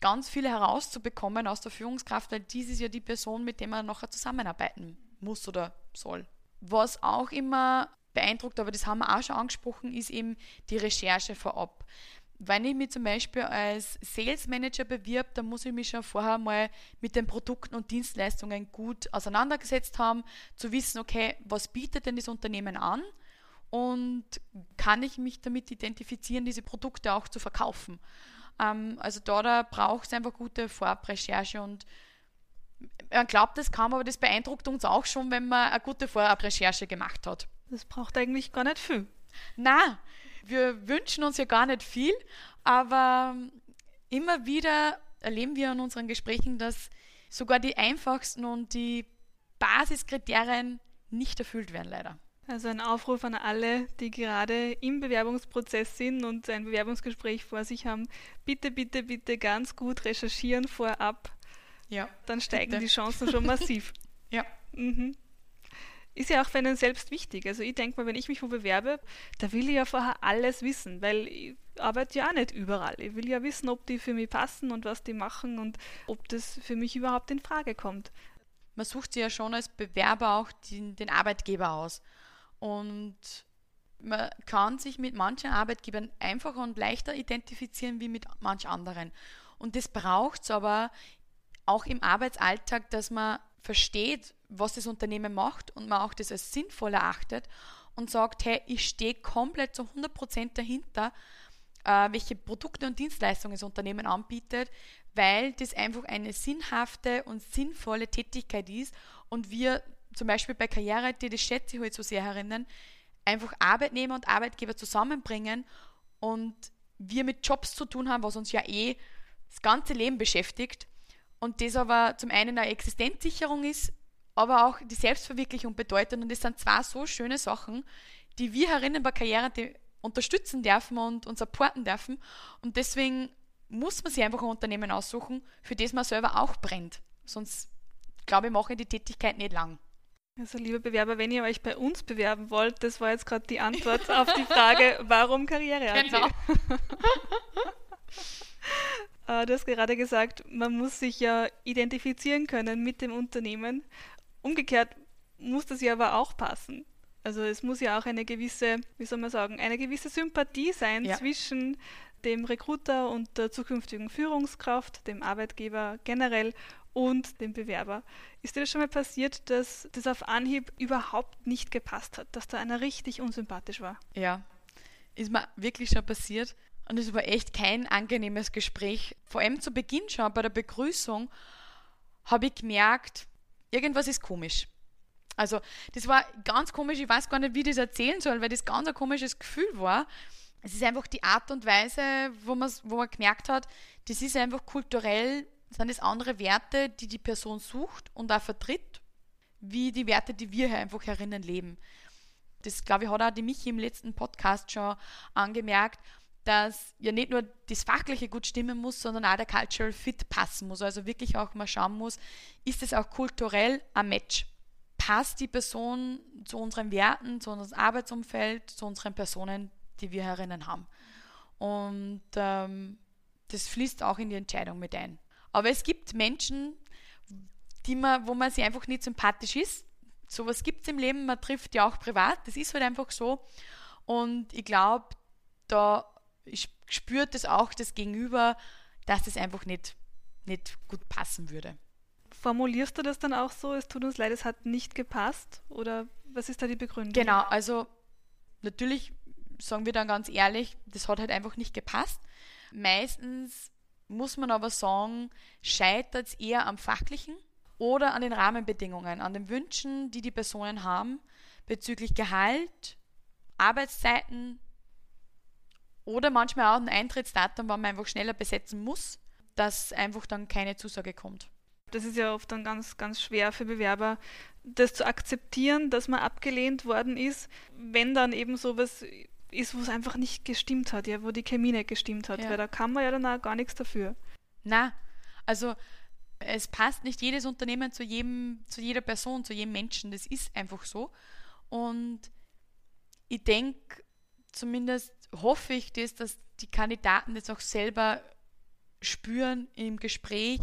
ganz viele herauszubekommen aus der Führungskraft, weil dies ist ja die Person, mit der man nachher zusammenarbeiten muss oder soll. Was auch immer beeindruckt, aber das haben wir auch schon angesprochen, ist eben die Recherche vorab. Wenn ich mich zum Beispiel als Sales Manager bewirb, dann muss ich mich schon vorher mal mit den Produkten und Dienstleistungen gut auseinandergesetzt haben, zu wissen, okay, was bietet denn das Unternehmen an und kann ich mich damit identifizieren, diese Produkte auch zu verkaufen. Ähm, also da, da braucht es einfach gute Vorabrecherche und man glaubt das kaum, aber das beeindruckt uns auch schon, wenn man eine gute Vorabrecherche gemacht hat. Das braucht eigentlich gar nicht viel. Na, wir wünschen uns ja gar nicht viel, aber immer wieder erleben wir in unseren Gesprächen, dass sogar die einfachsten und die Basiskriterien nicht erfüllt werden, leider. Also ein Aufruf an alle, die gerade im Bewerbungsprozess sind und ein Bewerbungsgespräch vor sich haben. Bitte, bitte, bitte ganz gut recherchieren vorab. Ja. Dann steigen bitte. die Chancen schon massiv. (laughs) ja. Mhm ist ja auch für einen selbst wichtig. Also ich denke mal, wenn ich mich wo bewerbe, da will ich ja vorher alles wissen, weil ich arbeite ja auch nicht überall. Ich will ja wissen, ob die für mich passen und was die machen und ob das für mich überhaupt in Frage kommt. Man sucht sich ja schon als Bewerber auch den, den Arbeitgeber aus. Und man kann sich mit manchen Arbeitgebern einfacher und leichter identifizieren wie mit manch anderen. Und das braucht es aber auch im Arbeitsalltag, dass man versteht, was das Unternehmen macht und man auch das als sinnvoll erachtet und sagt, hey, ich stehe komplett zu 100% dahinter, äh, welche Produkte und Dienstleistungen das Unternehmen anbietet, weil das einfach eine sinnhafte und sinnvolle Tätigkeit ist und wir zum Beispiel bei Karriere, die das schätze ich heute halt so sehr herinnen, einfach Arbeitnehmer und Arbeitgeber zusammenbringen und wir mit Jobs zu tun haben, was uns ja eh das ganze Leben beschäftigt und das aber zum einen eine Existenzsicherung ist, aber auch die Selbstverwirklichung bedeutet. Und das sind zwei so schöne Sachen, die wir herinnen bei Karriere unterstützen dürfen und, und supporten dürfen. Und deswegen muss man sich einfach ein Unternehmen aussuchen, für das man selber auch brennt. Sonst, glaube ich, mache ich die Tätigkeit nicht lang. Also liebe Bewerber, wenn ihr euch bei uns bewerben wollt, das war jetzt gerade die Antwort auf die Frage, (laughs) warum Karriere genau. (laughs) Äh, du hast gerade gesagt, man muss sich ja identifizieren können mit dem Unternehmen. Umgekehrt muss das ja aber auch passen. Also es muss ja auch eine gewisse, wie soll man sagen, eine gewisse Sympathie sein ja. zwischen dem Recruiter und der zukünftigen Führungskraft, dem Arbeitgeber generell und dem Bewerber. Ist dir das schon mal passiert, dass das auf Anhieb überhaupt nicht gepasst hat, dass da einer richtig unsympathisch war? Ja, ist mir wirklich schon passiert. Und es war echt kein angenehmes Gespräch. Vor allem zu Beginn schon bei der Begrüßung habe ich gemerkt, irgendwas ist komisch. Also, das war ganz komisch. Ich weiß gar nicht, wie ich das erzählen soll, weil das ganz ein komisches Gefühl war. Es ist einfach die Art und Weise, wo man, wo man gemerkt hat, das ist einfach kulturell, sind es andere Werte, die die Person sucht und auch vertritt, wie die Werte, die wir hier einfach herinnen leben. Das, glaube ich, hat auch die Michi im letzten Podcast schon angemerkt, dass ja nicht nur das Fachliche gut stimmen muss, sondern auch der Cultural Fit passen muss. Also wirklich auch mal schauen muss, ist es auch kulturell ein Match? Passt die Person zu unseren Werten, zu unserem Arbeitsumfeld, zu unseren Personen, die wir herinnen haben? Und ähm, das fließt auch in die Entscheidung mit ein. Aber es gibt Menschen, die man, wo man sich einfach nicht sympathisch ist. Sowas gibt es im Leben, man trifft ja auch privat, das ist halt einfach so. Und ich glaube, da spürt es auch das Gegenüber, dass das einfach nicht, nicht gut passen würde. Formulierst du das dann auch so, es tut uns leid, es hat nicht gepasst? Oder was ist da die Begründung? Genau, also natürlich sagen wir dann ganz ehrlich, das hat halt einfach nicht gepasst. Meistens muss man aber sagen, scheitert es eher am Fachlichen oder an den Rahmenbedingungen, an den Wünschen, die die Personen haben bezüglich Gehalt, Arbeitszeiten oder manchmal auch ein Eintrittsdatum, wann man einfach schneller besetzen muss, dass einfach dann keine Zusage kommt das ist ja oft dann ganz, ganz schwer für Bewerber, das zu akzeptieren, dass man abgelehnt worden ist, wenn dann eben sowas ist, wo es einfach nicht gestimmt hat, ja, wo die Chemie nicht gestimmt hat, ja. weil da kann man ja dann auch gar nichts dafür. Na, also es passt nicht jedes Unternehmen zu jedem, zu jeder Person, zu jedem Menschen. Das ist einfach so. Und ich denke, zumindest hoffe ich das, dass die Kandidaten das auch selber spüren im Gespräch,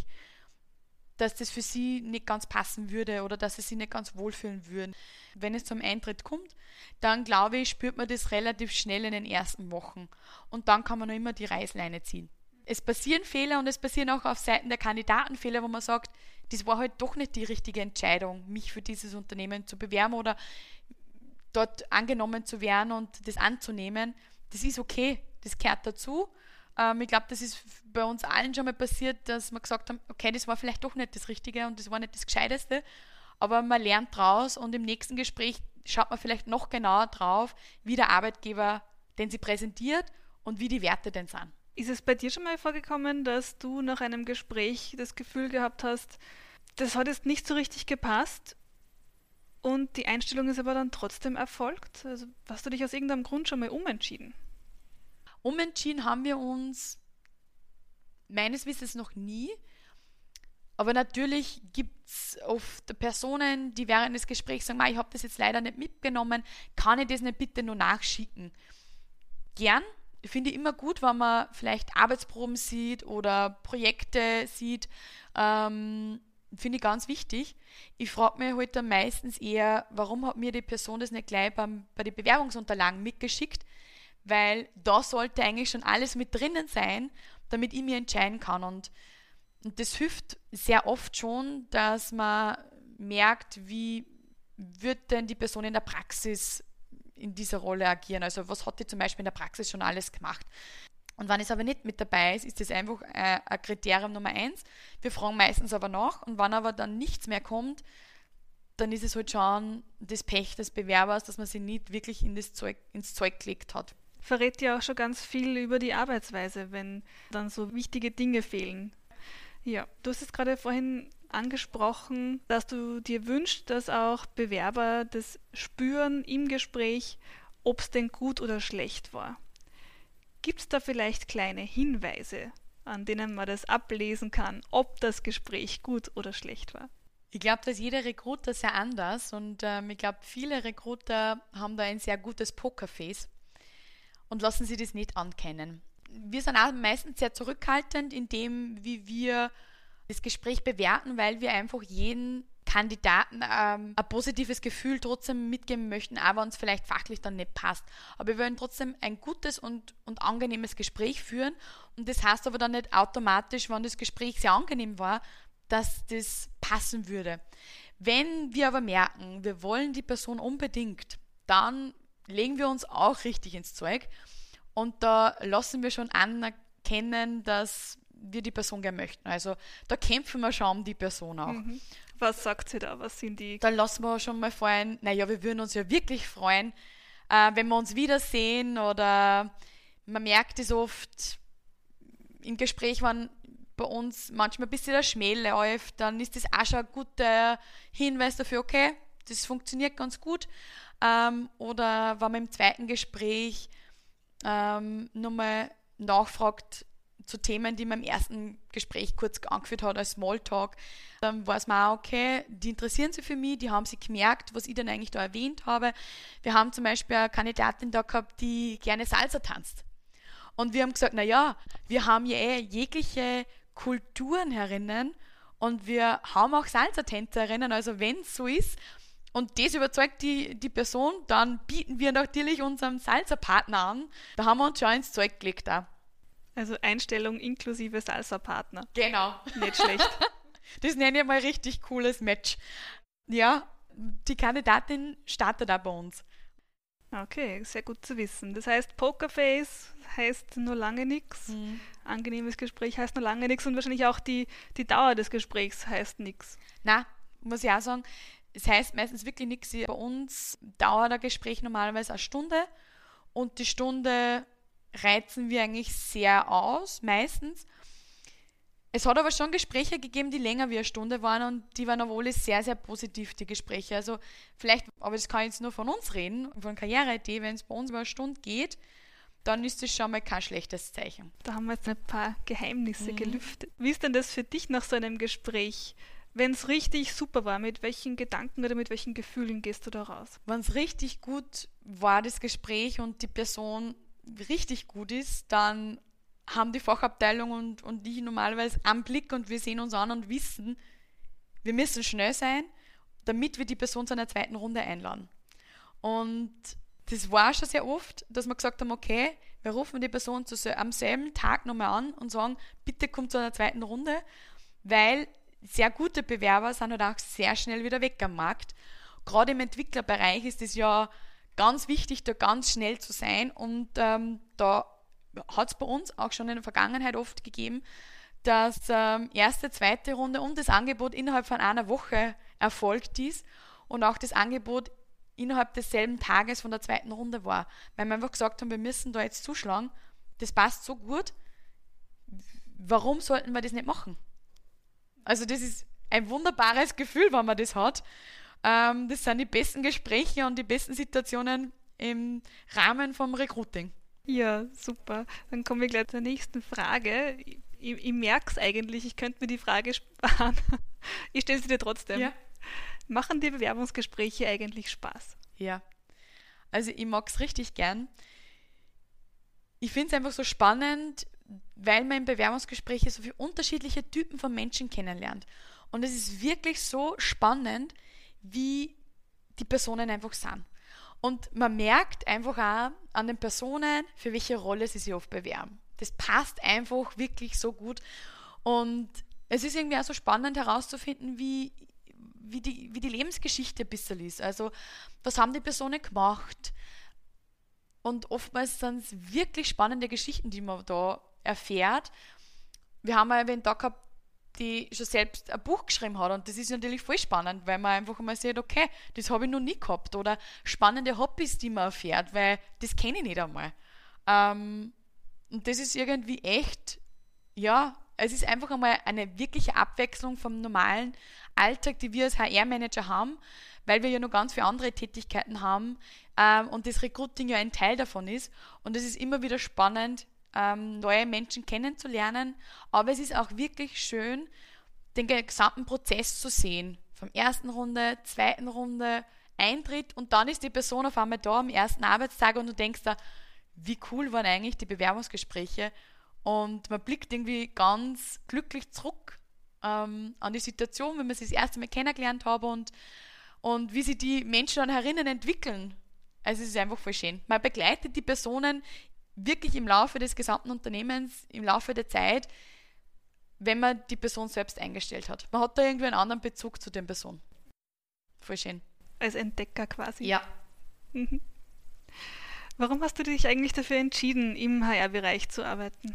dass das für sie nicht ganz passen würde oder dass sie sich nicht ganz wohlfühlen würden. Wenn es zum Eintritt kommt, dann glaube ich, spürt man das relativ schnell in den ersten Wochen. Und dann kann man noch immer die Reißleine ziehen. Es passieren Fehler und es passieren auch auf Seiten der Kandidaten Fehler, wo man sagt, das war halt doch nicht die richtige Entscheidung, mich für dieses Unternehmen zu bewerben oder dort angenommen zu werden und das anzunehmen. Das ist okay, das gehört dazu. Ähm, ich glaube, das ist bei uns allen schon mal passiert, dass wir gesagt haben, okay, das war vielleicht doch nicht das Richtige und das war nicht das Gescheiteste, aber man lernt draus und im nächsten Gespräch schaut man vielleicht noch genauer drauf, wie der Arbeitgeber den sie präsentiert und wie die Werte denn sind. Ist es bei dir schon mal vorgekommen, dass du nach einem Gespräch das Gefühl gehabt hast, das hat jetzt nicht so richtig gepasst und die Einstellung ist aber dann trotzdem erfolgt? Also hast du dich aus irgendeinem Grund schon mal umentschieden? Umentschieden haben wir uns meines Wissens noch nie. Aber natürlich gibt es oft Personen, die während des Gesprächs sagen, ich habe das jetzt leider nicht mitgenommen, kann ich das nicht bitte nur nachschicken? Gern, finde ich immer gut, wenn man vielleicht Arbeitsproben sieht oder Projekte sieht, ähm, finde ich ganz wichtig. Ich frage mich heute halt meistens eher, warum hat mir die Person das nicht gleich beim, bei den Bewerbungsunterlagen mitgeschickt, weil da sollte eigentlich schon alles mit drinnen sein, damit ich mir entscheiden kann. Und, und das hilft sehr oft schon, dass man merkt, wie wird denn die Person in der Praxis in dieser Rolle agieren. Also was hat die zum Beispiel in der Praxis schon alles gemacht. Und wenn es aber nicht mit dabei ist, ist das einfach äh, ein Kriterium Nummer eins. Wir fragen meistens aber nach und wenn aber dann nichts mehr kommt, dann ist es halt schon das Pech des Bewerbers, dass man sich nicht wirklich in das Zeug, ins Zeug gelegt hat verrät ja auch schon ganz viel über die Arbeitsweise, wenn dann so wichtige Dinge fehlen. Ja, du hast es gerade vorhin angesprochen, dass du dir wünschst, dass auch Bewerber das spüren im Gespräch, ob es denn gut oder schlecht war. Gibt es da vielleicht kleine Hinweise, an denen man das ablesen kann, ob das Gespräch gut oder schlecht war? Ich glaube, dass jeder Recruiter sehr anders und ähm, ich glaube, viele Recruiter haben da ein sehr gutes Pokerface und lassen sie das nicht ankennen. Wir sind auch meistens sehr zurückhaltend in dem, wie wir das Gespräch bewerten, weil wir einfach jeden Kandidaten ähm, ein positives Gefühl trotzdem mitgeben möchten, auch wenn es vielleicht fachlich dann nicht passt. Aber wir wollen trotzdem ein gutes und, und angenehmes Gespräch führen. Und das heißt aber dann nicht automatisch, wenn das Gespräch sehr angenehm war, dass das passen würde. Wenn wir aber merken, wir wollen die Person unbedingt, dann legen wir uns auch richtig ins Zeug und da lassen wir schon anerkennen, dass wir die Person gerne möchten. Also da kämpfen wir schon um die Person auch. Mhm. Was sagt sie da? Was sind die? Da lassen wir schon mal freuen, naja, wir würden uns ja wirklich freuen, äh, wenn wir uns wiedersehen oder man merkt es oft im Gespräch, wenn bei uns manchmal ein bisschen der Schmäh läuft, dann ist das auch schon ein guter Hinweis dafür, okay, das funktioniert ganz gut. Ähm, oder wenn man im zweiten Gespräch ähm, nochmal nachfragt zu Themen, die man im ersten Gespräch kurz angeführt hat als Smalltalk, dann weiß man auch, okay, die interessieren sich für mich, die haben sich gemerkt, was ich dann eigentlich da erwähnt habe. Wir haben zum Beispiel eine Kandidatin da gehabt, die gerne Salsa tanzt. Und wir haben gesagt, naja, wir haben ja eh jegliche Kulturen herinnen Und wir haben auch Salsa-Tänzerinnen, also wenn es so ist und das überzeugt die, die Person, dann bieten wir natürlich unserem Salsa-Partner an. Da haben wir uns schon ins Zeug gelegt. Auch. Also Einstellung inklusive Salsa-Partner. Genau. Nicht schlecht. (laughs) das nenne ich mal richtig cooles Match. Ja, die Kandidatin startet auch bei uns. Okay, sehr gut zu wissen. Das heißt, Pokerface heißt nur lange nichts. Mhm. Angenehmes Gespräch heißt nur lange nichts und wahrscheinlich auch die, die Dauer des Gesprächs heißt nichts. Na, muss ich auch sagen, es heißt meistens wirklich nichts. Bei uns dauert ein Gespräch normalerweise eine Stunde und die Stunde reizen wir eigentlich sehr aus, meistens. Es hat aber schon Gespräche gegeben, die länger wie eine Stunde waren und die waren obwohl sehr, sehr positiv, die Gespräche. Also vielleicht, aber das kann ich jetzt nur von uns reden, von Karriere.at, wenn es bei uns über eine Stunde geht, dann ist das schon mal kein schlechtes Zeichen. Da haben wir jetzt ein paar Geheimnisse mhm. gelüftet. Wie ist denn das für dich nach so einem Gespräch? Wenn es richtig super war, mit welchen Gedanken oder mit welchen Gefühlen gehst du da raus? Wenn es richtig gut war, das Gespräch und die Person richtig gut ist, dann haben die Fachabteilung und, und ich normalerweise am Blick und wir sehen uns an und wissen, wir müssen schnell sein, damit wir die Person zu einer zweiten Runde einladen. Und das war schon sehr oft, dass wir gesagt haben, okay, wir rufen die Person zu, am selben Tag nochmal an und sagen, bitte kommt zu einer zweiten Runde, weil sehr gute Bewerber sind halt auch sehr schnell wieder weg am Markt. Gerade im Entwicklerbereich ist es ja ganz wichtig, da ganz schnell zu sein und ähm, da hat es bei uns auch schon in der Vergangenheit oft gegeben, dass ähm, erste, zweite Runde und das Angebot innerhalb von einer Woche erfolgt ist und auch das Angebot innerhalb desselben Tages von der zweiten Runde war. Weil wir einfach gesagt haben, wir müssen da jetzt zuschlagen, das passt so gut, warum sollten wir das nicht machen? Also das ist ein wunderbares Gefühl, wenn man das hat. Ähm, das sind die besten Gespräche und die besten Situationen im Rahmen vom Recruiting. Ja, super. Dann kommen wir gleich zur nächsten Frage. Ich, ich merke es eigentlich, ich könnte mir die Frage sparen. (laughs) Ich stelle sie dir trotzdem. Ja. Machen die Bewerbungsgespräche eigentlich Spaß? Ja. Also ich mag es richtig gern. Ich finde es einfach so spannend, weil man in Bewerbungsgesprächen so viele unterschiedliche Typen von Menschen kennenlernt. Und es ist wirklich so spannend, wie die Personen einfach sind. Und man merkt einfach auch an den Personen, für welche Rolle sie sich oft bewerben. Das passt einfach wirklich so gut. Und es ist irgendwie auch so spannend herauszufinden, wie, wie, die, wie die Lebensgeschichte ein bisschen ist. Also, was haben die Personen gemacht? Und oftmals sind es wirklich spannende Geschichten, die man da erfährt. Wir haben mal einen da gehabt, die schon selbst ein Buch geschrieben hat. Und das ist natürlich voll spannend, weil man einfach mal sieht, okay, das habe ich noch nie gehabt. Oder spannende Hobbys, die man erfährt, weil das kenne ich nicht einmal. Ähm, und das ist irgendwie echt, ja, es ist einfach einmal eine wirkliche Abwechslung vom normalen Alltag, die wir als HR-Manager haben, weil wir ja noch ganz viele andere Tätigkeiten haben ähm, und das Recruiting ja ein Teil davon ist. Und es ist immer wieder spannend, ähm, neue Menschen kennenzulernen. Aber es ist auch wirklich schön, den gesamten Prozess zu sehen. Vom ersten Runde, zweiten Runde, Eintritt und dann ist die Person auf einmal da am ersten Arbeitstag und du denkst da, wie cool waren eigentlich die Bewerbungsgespräche und man blickt irgendwie ganz glücklich zurück ähm, an die Situation, wenn man sie das erste Mal kennengelernt hat und, und wie sich die Menschen dann herinnen entwickeln. Also es ist einfach voll schön. Man begleitet die Personen wirklich im Laufe des gesamten Unternehmens, im Laufe der Zeit, wenn man die Person selbst eingestellt hat. Man hat da irgendwie einen anderen Bezug zu der Person. Voll schön. Als Entdecker quasi. Ja. Mhm. Warum hast du dich eigentlich dafür entschieden, im HR-Bereich zu arbeiten?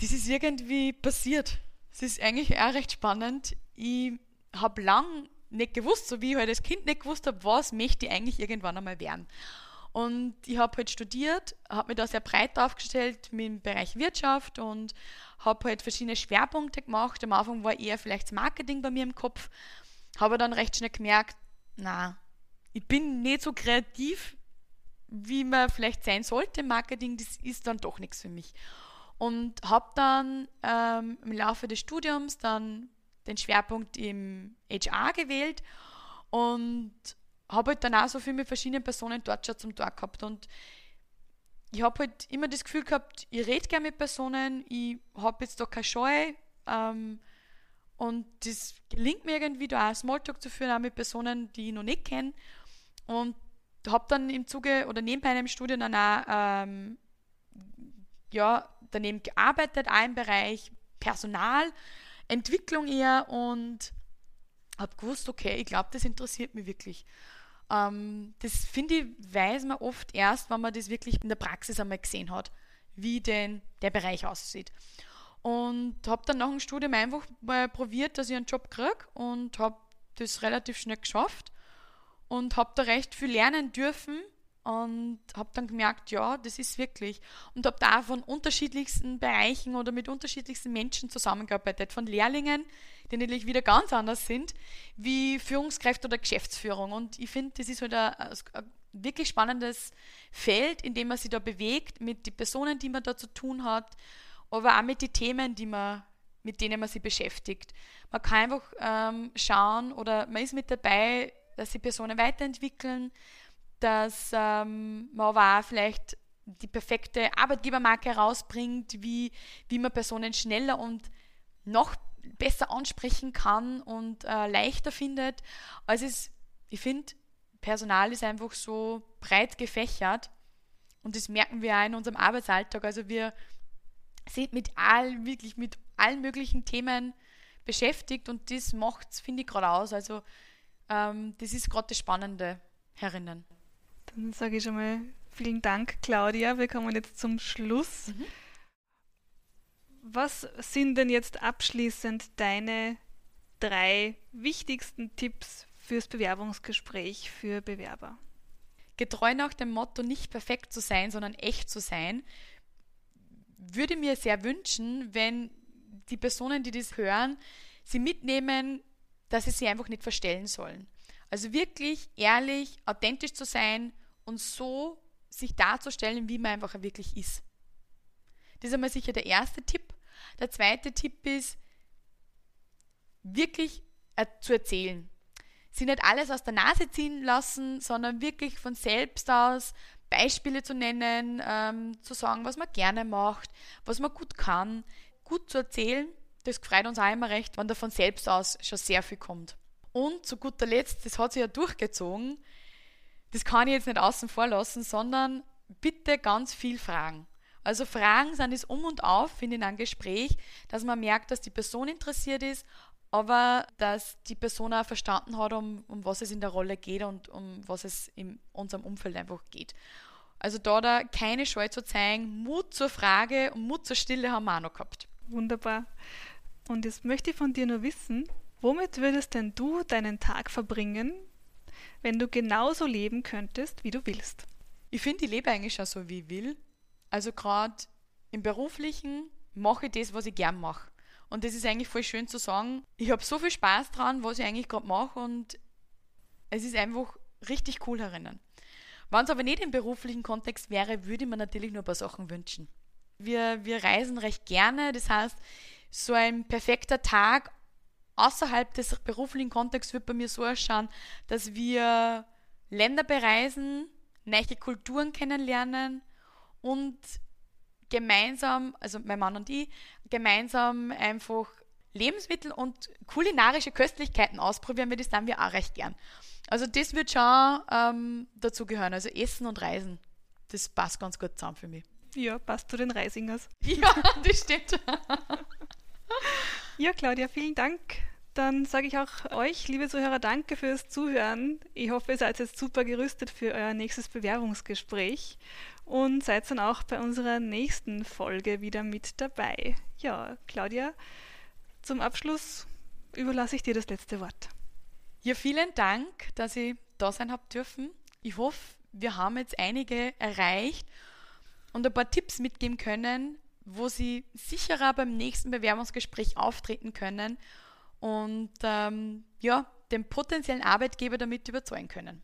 Das ist irgendwie passiert. Es ist eigentlich auch recht spannend. Ich habe lang nicht gewusst, so wie ich halt als Kind nicht gewusst habe, was möchte ich eigentlich irgendwann einmal werden. Und ich habe halt studiert, habe mich da sehr breit aufgestellt im Bereich Wirtschaft und habe halt verschiedene Schwerpunkte gemacht. Am Anfang war eher vielleicht das Marketing bei mir im Kopf, habe dann recht schnell gemerkt, na, ich bin nicht so kreativ, wie man vielleicht sein sollte Marketing, das ist dann doch nichts für mich. Und habe dann ähm, im Laufe des Studiums dann den Schwerpunkt im HR gewählt und habe halt dann auch so viel mit verschiedenen Personen dort schon zum Tag gehabt und ich habe halt immer das Gefühl gehabt, ich rede gerne mit Personen, ich habe jetzt da keine Scheu ähm, Und das gelingt mir irgendwie, da auch Smalltalk zu führen, auch mit Personen, die ich noch nicht kenne. Und habe dann im Zuge oder neben meinem Studium dann auch ähm, ja, daneben gearbeitet, auch im Bereich Personalentwicklung eher und habe gewusst, okay, ich glaube, das interessiert mich wirklich. Ähm, das finde ich, weiß man oft erst, wenn man das wirklich in der Praxis einmal gesehen hat, wie denn der Bereich aussieht. Und habe dann nach dem Studium einfach mal probiert, dass ich einen Job kriege und habe das relativ schnell geschafft und habe da recht viel lernen dürfen und habe dann gemerkt, ja, das ist wirklich. Und habe da von unterschiedlichsten Bereichen oder mit unterschiedlichsten Menschen zusammengearbeitet, von Lehrlingen, die natürlich wieder ganz anders sind, wie Führungskräfte oder Geschäftsführung. Und ich finde, das ist halt ein, ein, wirklich spannendes Feld, in dem man sich da bewegt, mit den Personen, die man da zu tun hat, aber auch mit den Themen, die man, mit denen man sich beschäftigt. Man kann einfach ähm, schauen oder man ist mit dabei, dass sich Personen weiterentwickeln, dass ähm, man aber auch vielleicht die perfekte Arbeitgebermarke herausbringt, wie, wie man Personen schneller und noch besser ansprechen kann und äh, leichter findet. Also es, ich finde, Personal ist einfach so breit gefächert und das merken wir auch in unserem Arbeitsalltag. Also wir sind mit all, wirklich mit allen möglichen Themen beschäftigt und das macht es, finde ich, gerade aus. Also ähm, das ist gerade das Spannende herinnen. Dann sage ich schon mal vielen Dank, Claudia. Wir kommen jetzt zum Schluss. Mhm. Was sind denn jetzt abschließend deine drei wichtigsten Tipps fürs Bewerbungsgespräch für Bewerber? Getreu nach dem Motto, nicht perfekt zu sein, sondern echt zu sein, würde mir sehr wünschen, wenn die Personen, die das hören, sie mitnehmen, dass sie sich einfach nicht verstellen sollen. Also wirklich ehrlich, authentisch zu sein und so sich darzustellen, wie man einfach wirklich ist. Das ist einmal sicher der erste Tipp. Der zweite Tipp ist, wirklich äh, zu erzählen. Sie nicht alles aus der Nase ziehen lassen, sondern wirklich von selbst aus Beispiele zu nennen, ähm, zu sagen, was man gerne macht, was man gut kann, gut zu erzählen. Das freut uns auch immer recht, wenn da von selbst aus schon sehr viel kommt. Und zu guter Letzt, das hat sich ja durchgezogen, das kann ich jetzt nicht außen vor lassen, sondern bitte ganz viel fragen. Also Fragen sind es um und auf, in einem Gespräch, dass man merkt, dass die Person interessiert ist, aber dass die Person auch verstanden hat, um, um was es in der Rolle geht und um was es in unserem Umfeld einfach geht. Also da, da keine Scheu zu zeigen, Mut zur Frage und Mut zur Stille haben wir auch noch gehabt. Wunderbar. Und jetzt möchte ich von dir nur wissen, womit würdest denn du deinen Tag verbringen, wenn du genauso leben könntest, wie du willst? Ich finde, ich lebe eigentlich schon so, wie ich will. Also gerade im Beruflichen mache ich das, was ich gern mache. Und das ist eigentlich voll schön zu sagen. Ich habe so viel Spaß dran, was ich eigentlich gerade mache und es ist einfach richtig cool herinnen. Wenn es aber nicht im beruflichen Kontext wäre, würde ich mir natürlich nur ein paar Sachen wünschen. Wir, wir reisen recht gerne, das heißt, so ein perfekter Tag außerhalb des beruflichen Kontexts wird bei mir so ausschauen, dass wir Länder bereisen, neue Kulturen kennenlernen, und gemeinsam, also mein Mann und ich, gemeinsam einfach Lebensmittel und kulinarische Köstlichkeiten ausprobieren, weil das dann wir auch recht gern. Also das wird schon ähm, dazu gehören, also Essen und Reisen. Das passt ganz gut zusammen für mich. Ja, passt zu den Reisingers. Ja, das stimmt. (laughs) ja, Claudia, vielen Dank. Dann sage ich auch euch, liebe Zuhörer, danke fürs Zuhören. Ich hoffe, ihr seid jetzt super gerüstet für euer nächstes Bewerbungsgespräch und seid dann auch bei unserer nächsten Folge wieder mit dabei. Ja, Claudia, zum Abschluss überlasse ich dir das letzte Wort. Ja, vielen Dank, dass ich da sein habe dürfen. Ich hoffe, wir haben jetzt einige erreicht und ein paar Tipps mitgeben können, wo sie sicherer beim nächsten Bewerbungsgespräch auftreten können und ähm, ja, den potenziellen Arbeitgeber damit überzeugen können.